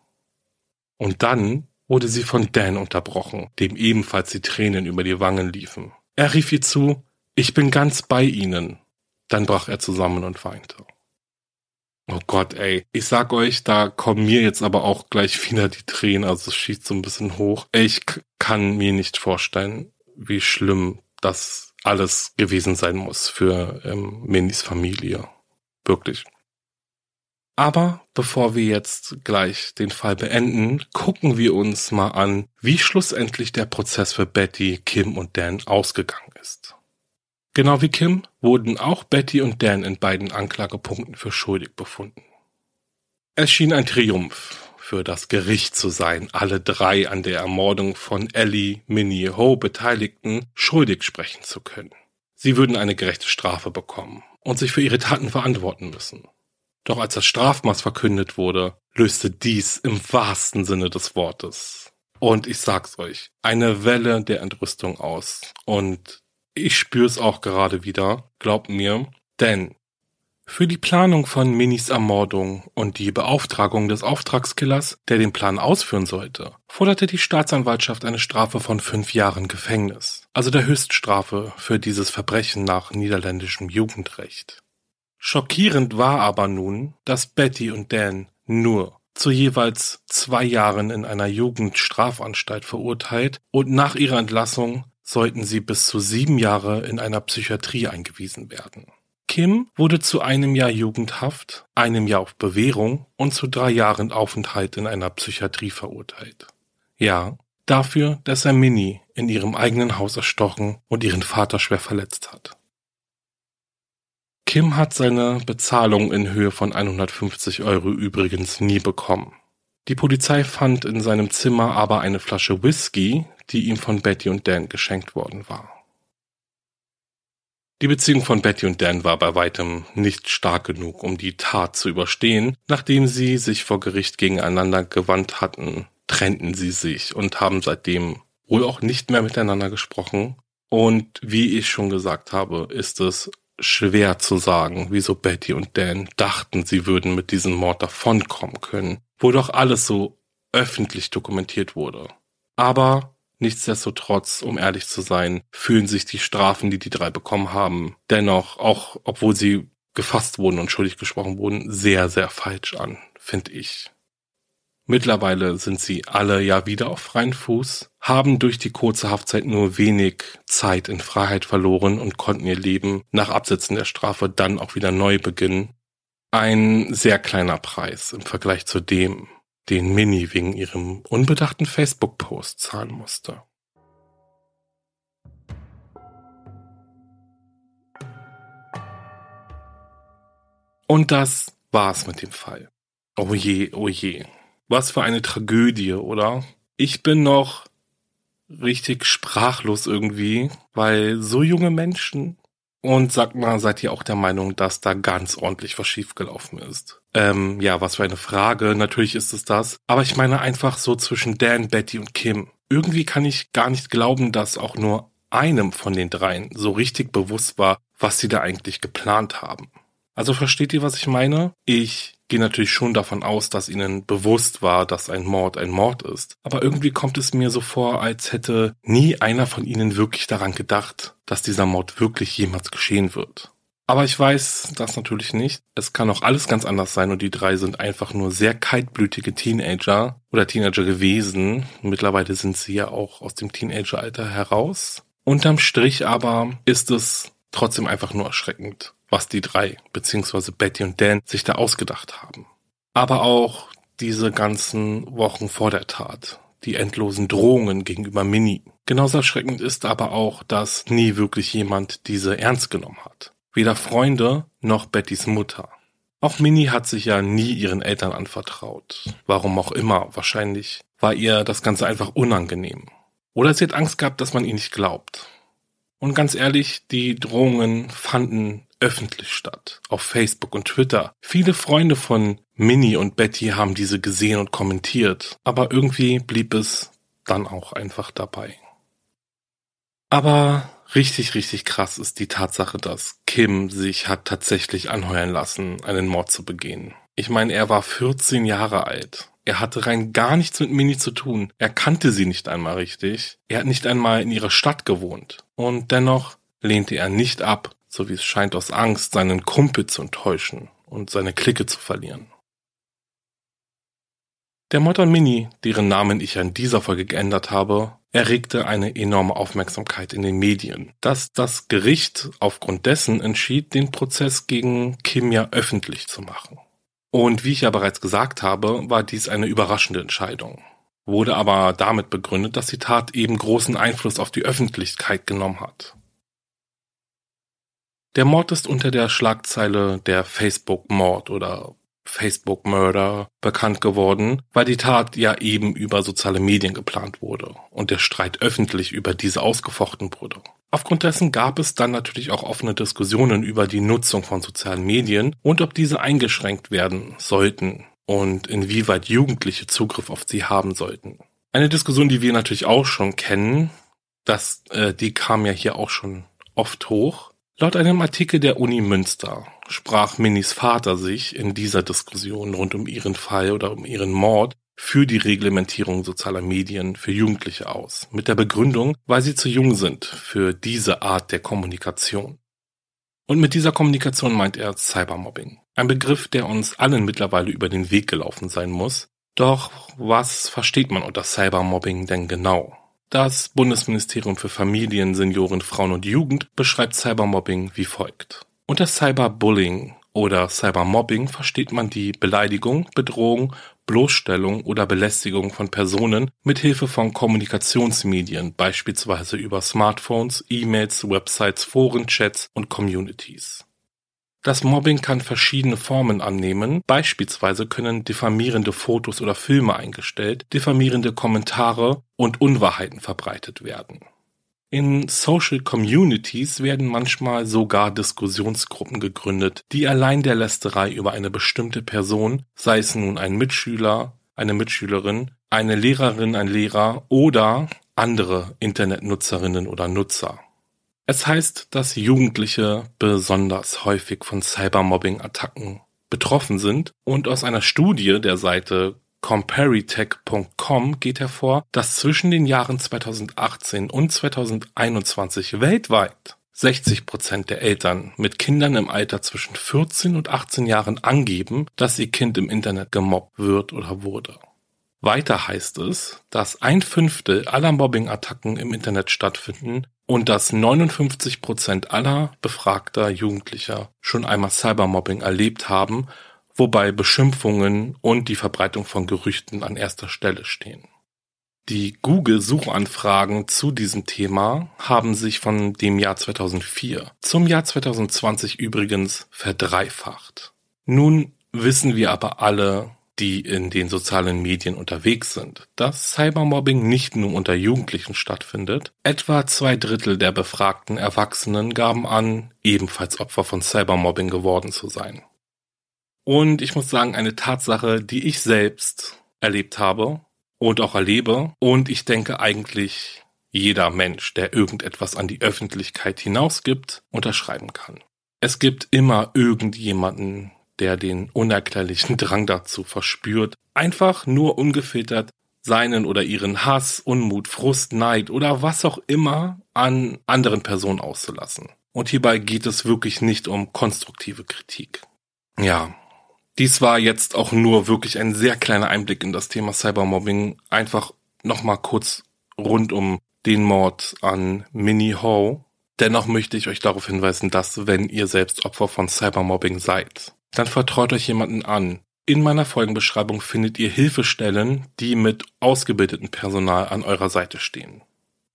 Und dann wurde sie von Dan unterbrochen, dem ebenfalls die Tränen über die Wangen liefen. Er rief ihr zu, ich bin ganz bei Ihnen. Dann brach er zusammen und weinte. Oh Gott, ey. Ich sag euch, da kommen mir jetzt aber auch gleich wieder die Tränen, also es schießt so ein bisschen hoch. Ich kann mir nicht vorstellen, wie schlimm das alles gewesen sein muss für ähm, Minis Familie. Wirklich. Aber bevor wir jetzt gleich den Fall beenden, gucken wir uns mal an, wie schlussendlich der Prozess für Betty, Kim und Dan ausgegangen ist. Genau wie Kim wurden auch Betty und Dan in beiden Anklagepunkten für schuldig befunden. Es schien ein Triumph für das Gericht zu sein, alle drei an der Ermordung von Ellie, Minnie Ho Beteiligten schuldig sprechen zu können. Sie würden eine gerechte Strafe bekommen und sich für ihre Taten verantworten müssen. Doch als das Strafmaß verkündet wurde, löste dies im wahrsten Sinne des Wortes. Und ich sag's euch, eine Welle der Entrüstung aus. Und ich spür's auch gerade wieder, glaubt mir, denn für die Planung von Minis Ermordung und die Beauftragung des Auftragskillers, der den Plan ausführen sollte, forderte die Staatsanwaltschaft eine Strafe von fünf Jahren Gefängnis, also der Höchststrafe für dieses Verbrechen nach niederländischem Jugendrecht. Schockierend war aber nun, dass Betty und Dan nur zu jeweils zwei Jahren in einer Jugendstrafanstalt verurteilt und nach ihrer Entlassung sollten sie bis zu sieben Jahre in einer Psychiatrie eingewiesen werden. Kim wurde zu einem Jahr Jugendhaft, einem Jahr auf Bewährung und zu drei Jahren Aufenthalt in einer Psychiatrie verurteilt. Ja, dafür, dass er Minnie in ihrem eigenen Haus erstochen und ihren Vater schwer verletzt hat. Kim hat seine Bezahlung in Höhe von 150 Euro übrigens nie bekommen. Die Polizei fand in seinem Zimmer aber eine Flasche Whisky, die ihm von Betty und Dan geschenkt worden war. Die Beziehung von Betty und Dan war bei weitem nicht stark genug, um die Tat zu überstehen. Nachdem sie sich vor Gericht gegeneinander gewandt hatten, trennten sie sich und haben seitdem wohl auch nicht mehr miteinander gesprochen. Und wie ich schon gesagt habe, ist es schwer zu sagen, wieso Betty und Dan dachten, sie würden mit diesem Mord davonkommen können, wo doch alles so öffentlich dokumentiert wurde. Aber Nichtsdestotrotz, um ehrlich zu sein, fühlen sich die Strafen, die die drei bekommen haben, dennoch, auch obwohl sie gefasst wurden und schuldig gesprochen wurden, sehr, sehr falsch an, finde ich. Mittlerweile sind sie alle ja wieder auf freien Fuß, haben durch die kurze Haftzeit nur wenig Zeit in Freiheit verloren und konnten ihr Leben nach Absetzen der Strafe dann auch wieder neu beginnen. Ein sehr kleiner Preis im Vergleich zu dem, den Minnie wegen ihrem unbedachten Facebook-Post zahlen musste. Und das war's mit dem Fall. Oh je, oh je. Was für eine Tragödie, oder? Ich bin noch richtig sprachlos irgendwie, weil so junge Menschen und sagt mal, seid ihr auch der Meinung, dass da ganz ordentlich was schiefgelaufen ist? Ähm, ja, was für eine Frage. Natürlich ist es das. Aber ich meine einfach so zwischen Dan, Betty und Kim. Irgendwie kann ich gar nicht glauben, dass auch nur einem von den dreien so richtig bewusst war, was sie da eigentlich geplant haben. Also versteht ihr, was ich meine? Ich gehe natürlich schon davon aus, dass ihnen bewusst war, dass ein Mord ein Mord ist. Aber irgendwie kommt es mir so vor, als hätte nie einer von ihnen wirklich daran gedacht, dass dieser Mord wirklich jemals geschehen wird. Aber ich weiß das natürlich nicht. Es kann auch alles ganz anders sein und die drei sind einfach nur sehr kaltblütige Teenager oder Teenager gewesen. Mittlerweile sind sie ja auch aus dem Teenageralter heraus. Unterm Strich aber ist es trotzdem einfach nur erschreckend, was die drei, beziehungsweise Betty und Dan, sich da ausgedacht haben. Aber auch diese ganzen Wochen vor der Tat, die endlosen Drohungen gegenüber Minnie. Genauso erschreckend ist aber auch, dass nie wirklich jemand diese ernst genommen hat. Weder Freunde noch Bettys Mutter. Auch Minnie hat sich ja nie ihren Eltern anvertraut. Warum auch immer. Wahrscheinlich war ihr das Ganze einfach unangenehm. Oder sie hat Angst gehabt, dass man ihr nicht glaubt. Und ganz ehrlich, die Drohungen fanden öffentlich statt. Auf Facebook und Twitter. Viele Freunde von Minnie und Betty haben diese gesehen und kommentiert. Aber irgendwie blieb es dann auch einfach dabei. Aber richtig, richtig krass ist die Tatsache, dass Kim sich hat tatsächlich anheuern lassen, einen Mord zu begehen. Ich meine, er war 14 Jahre alt. Er hatte rein gar nichts mit Minnie zu tun. Er kannte sie nicht einmal richtig. Er hat nicht einmal in ihrer Stadt gewohnt. Und dennoch lehnte er nicht ab, so wie es scheint aus Angst, seinen Kumpel zu enttäuschen und seine Clique zu verlieren. Der Mord an Minnie, deren Namen ich in dieser Folge geändert habe, erregte eine enorme Aufmerksamkeit in den Medien, dass das Gericht aufgrund dessen entschied, den Prozess gegen Kim ja öffentlich zu machen. Und wie ich ja bereits gesagt habe, war dies eine überraschende Entscheidung, wurde aber damit begründet, dass die Tat eben großen Einfluss auf die Öffentlichkeit genommen hat. Der Mord ist unter der Schlagzeile der Facebook-Mord oder Facebook Murder bekannt geworden, weil die Tat ja eben über soziale Medien geplant wurde und der Streit öffentlich über diese ausgefochten wurde. Aufgrund dessen gab es dann natürlich auch offene Diskussionen über die Nutzung von sozialen Medien und ob diese eingeschränkt werden sollten und inwieweit Jugendliche Zugriff auf sie haben sollten. Eine Diskussion, die wir natürlich auch schon kennen, das, äh, die kam ja hier auch schon oft hoch. Laut einem Artikel der Uni Münster sprach Minis Vater sich in dieser Diskussion rund um ihren Fall oder um ihren Mord für die Reglementierung sozialer Medien für Jugendliche aus, mit der Begründung, weil sie zu jung sind für diese Art der Kommunikation. Und mit dieser Kommunikation meint er Cybermobbing. Ein Begriff, der uns allen mittlerweile über den Weg gelaufen sein muss. Doch was versteht man unter Cybermobbing denn genau? Das Bundesministerium für Familien, Senioren, Frauen und Jugend beschreibt Cybermobbing wie folgt. Unter Cyberbullying oder Cybermobbing versteht man die Beleidigung, Bedrohung, Bloßstellung oder Belästigung von Personen mit Hilfe von Kommunikationsmedien, beispielsweise über Smartphones, E-Mails, Websites, Foren, Chats und Communities. Das Mobbing kann verschiedene Formen annehmen, beispielsweise können diffamierende Fotos oder Filme eingestellt, diffamierende Kommentare und Unwahrheiten verbreitet werden. In Social Communities werden manchmal sogar Diskussionsgruppen gegründet, die allein der Lästerei über eine bestimmte Person, sei es nun ein Mitschüler, eine Mitschülerin, eine Lehrerin, ein Lehrer oder andere Internetnutzerinnen oder Nutzer es heißt, dass Jugendliche besonders häufig von Cybermobbing-Attacken betroffen sind und aus einer Studie der Seite comparitech.com geht hervor, dass zwischen den Jahren 2018 und 2021 weltweit 60 Prozent der Eltern mit Kindern im Alter zwischen 14 und 18 Jahren angeben, dass ihr Kind im Internet gemobbt wird oder wurde. Weiter heißt es, dass ein Fünftel aller Mobbing-Attacken im Internet stattfinden und dass 59 Prozent aller befragter Jugendlicher schon einmal Cybermobbing erlebt haben, wobei Beschimpfungen und die Verbreitung von Gerüchten an erster Stelle stehen. Die Google-Suchanfragen zu diesem Thema haben sich von dem Jahr 2004 zum Jahr 2020 übrigens verdreifacht. Nun wissen wir aber alle, die in den sozialen Medien unterwegs sind, dass Cybermobbing nicht nur unter Jugendlichen stattfindet. Etwa zwei Drittel der befragten Erwachsenen gaben an, ebenfalls Opfer von Cybermobbing geworden zu sein. Und ich muss sagen, eine Tatsache, die ich selbst erlebt habe und auch erlebe und ich denke eigentlich jeder Mensch, der irgendetwas an die Öffentlichkeit hinausgibt, unterschreiben kann. Es gibt immer irgendjemanden, der den unerklärlichen Drang dazu verspürt, einfach nur ungefiltert seinen oder ihren Hass, Unmut, Frust, Neid oder was auch immer an anderen Personen auszulassen. Und hierbei geht es wirklich nicht um konstruktive Kritik. Ja, dies war jetzt auch nur wirklich ein sehr kleiner Einblick in das Thema Cybermobbing. Einfach nochmal kurz rund um den Mord an Minnie Ho. Dennoch möchte ich euch darauf hinweisen, dass wenn ihr selbst Opfer von Cybermobbing seid, dann vertraut euch jemanden an. In meiner Folgenbeschreibung findet ihr Hilfestellen, die mit ausgebildetem Personal an eurer Seite stehen.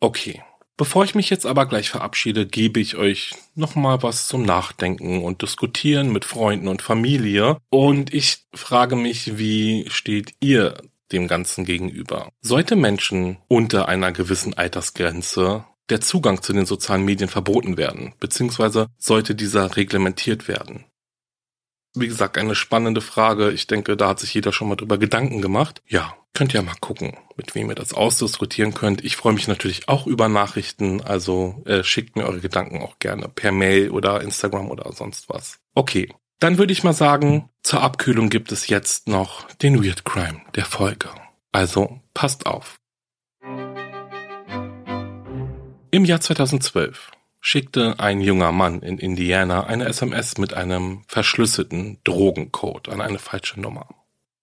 Okay. Bevor ich mich jetzt aber gleich verabschiede, gebe ich euch nochmal was zum Nachdenken und Diskutieren mit Freunden und Familie. Und ich frage mich, wie steht ihr dem Ganzen gegenüber? Sollte Menschen unter einer gewissen Altersgrenze der Zugang zu den sozialen Medien verboten werden, beziehungsweise sollte dieser reglementiert werden? Wie gesagt, eine spannende Frage. Ich denke, da hat sich jeder schon mal drüber Gedanken gemacht. Ja, könnt ihr mal gucken, mit wem ihr das ausdiskutieren könnt. Ich freue mich natürlich auch über Nachrichten, also äh, schickt mir eure Gedanken auch gerne per Mail oder Instagram oder sonst was. Okay, dann würde ich mal sagen, zur Abkühlung gibt es jetzt noch den Weird Crime der Folge. Also passt auf. Im Jahr 2012 schickte ein junger Mann in Indiana eine SMS mit einem verschlüsselten Drogencode an eine falsche Nummer.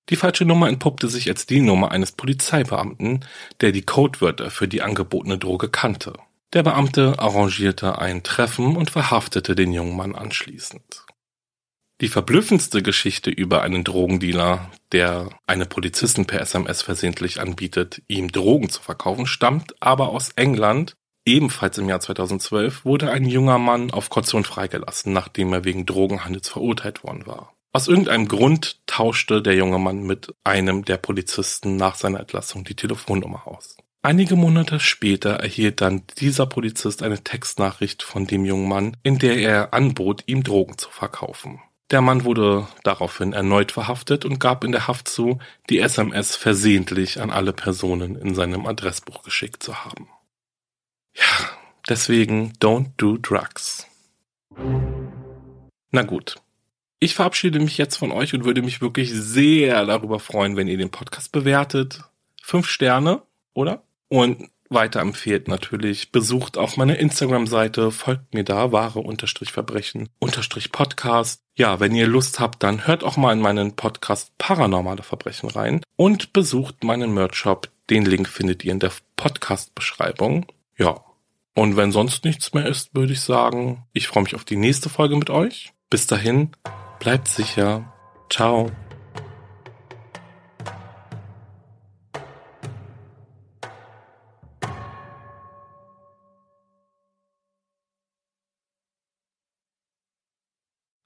Die falsche Nummer entpuppte sich als die Nummer eines Polizeibeamten, der die Codewörter für die angebotene Droge kannte. Der Beamte arrangierte ein Treffen und verhaftete den jungen Mann anschließend. Die verblüffendste Geschichte über einen Drogendealer, der eine Polizisten per SMS versehentlich anbietet, ihm Drogen zu verkaufen, stammt aber aus England Ebenfalls im Jahr 2012 wurde ein junger Mann auf Kaution freigelassen, nachdem er wegen Drogenhandels verurteilt worden war. Aus irgendeinem Grund tauschte der junge Mann mit einem der Polizisten nach seiner Entlassung die Telefonnummer aus. Einige Monate später erhielt dann dieser Polizist eine Textnachricht von dem jungen Mann, in der er anbot, ihm Drogen zu verkaufen. Der Mann wurde daraufhin erneut verhaftet und gab in der Haft zu, die SMS versehentlich an alle Personen in seinem Adressbuch geschickt zu haben. Ja, deswegen don't do drugs. Na gut. Ich verabschiede mich jetzt von euch und würde mich wirklich sehr darüber freuen, wenn ihr den Podcast bewertet. Fünf Sterne, oder? Und weiterempfehlt natürlich. Besucht auch meine Instagram-Seite, folgt mir da, wahre unterstrich Verbrechen unterstrich Podcast. Ja, wenn ihr Lust habt, dann hört auch mal in meinen Podcast Paranormale Verbrechen rein und besucht meinen Merch-Shop. Den Link findet ihr in der Podcast-Beschreibung. Ja. Und wenn sonst nichts mehr ist, würde ich sagen, ich freue mich auf die nächste Folge mit euch. Bis dahin, bleibt sicher. Ciao.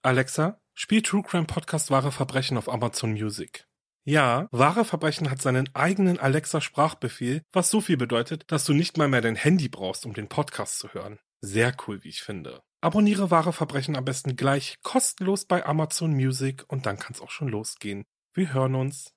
Alexa, spiel True Crime Podcast Wahre Verbrechen auf Amazon Music. Ja, wahre Verbrechen hat seinen eigenen Alexa-Sprachbefehl, was so viel bedeutet, dass du nicht mal mehr dein Handy brauchst, um den Podcast zu hören. Sehr cool, wie ich finde. Abonniere wahre Verbrechen am besten gleich kostenlos bei Amazon Music und dann kann's auch schon losgehen. Wir hören uns.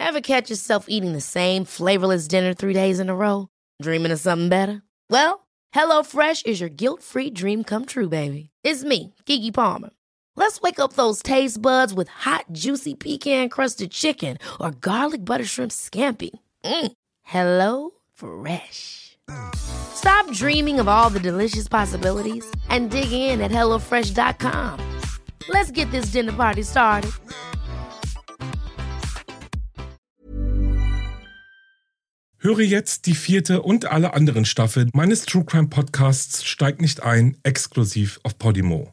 Ever catch yourself eating the same flavorless dinner three days in a row? Dreaming of something better? Well, HelloFresh is your guilt-free dream come true, baby. It's me, Kiki Palmer. Let's wake up those taste buds with hot, juicy pecan crusted chicken or garlic butter shrimp scampi. Mm. Hello Fresh. Stop dreaming of all the delicious possibilities and dig in at HelloFresh.com. Let's get this dinner party started. Höre jetzt die vierte und alle anderen Staffeln meines True Crime Podcasts Steig nicht ein, exklusiv auf Podimo.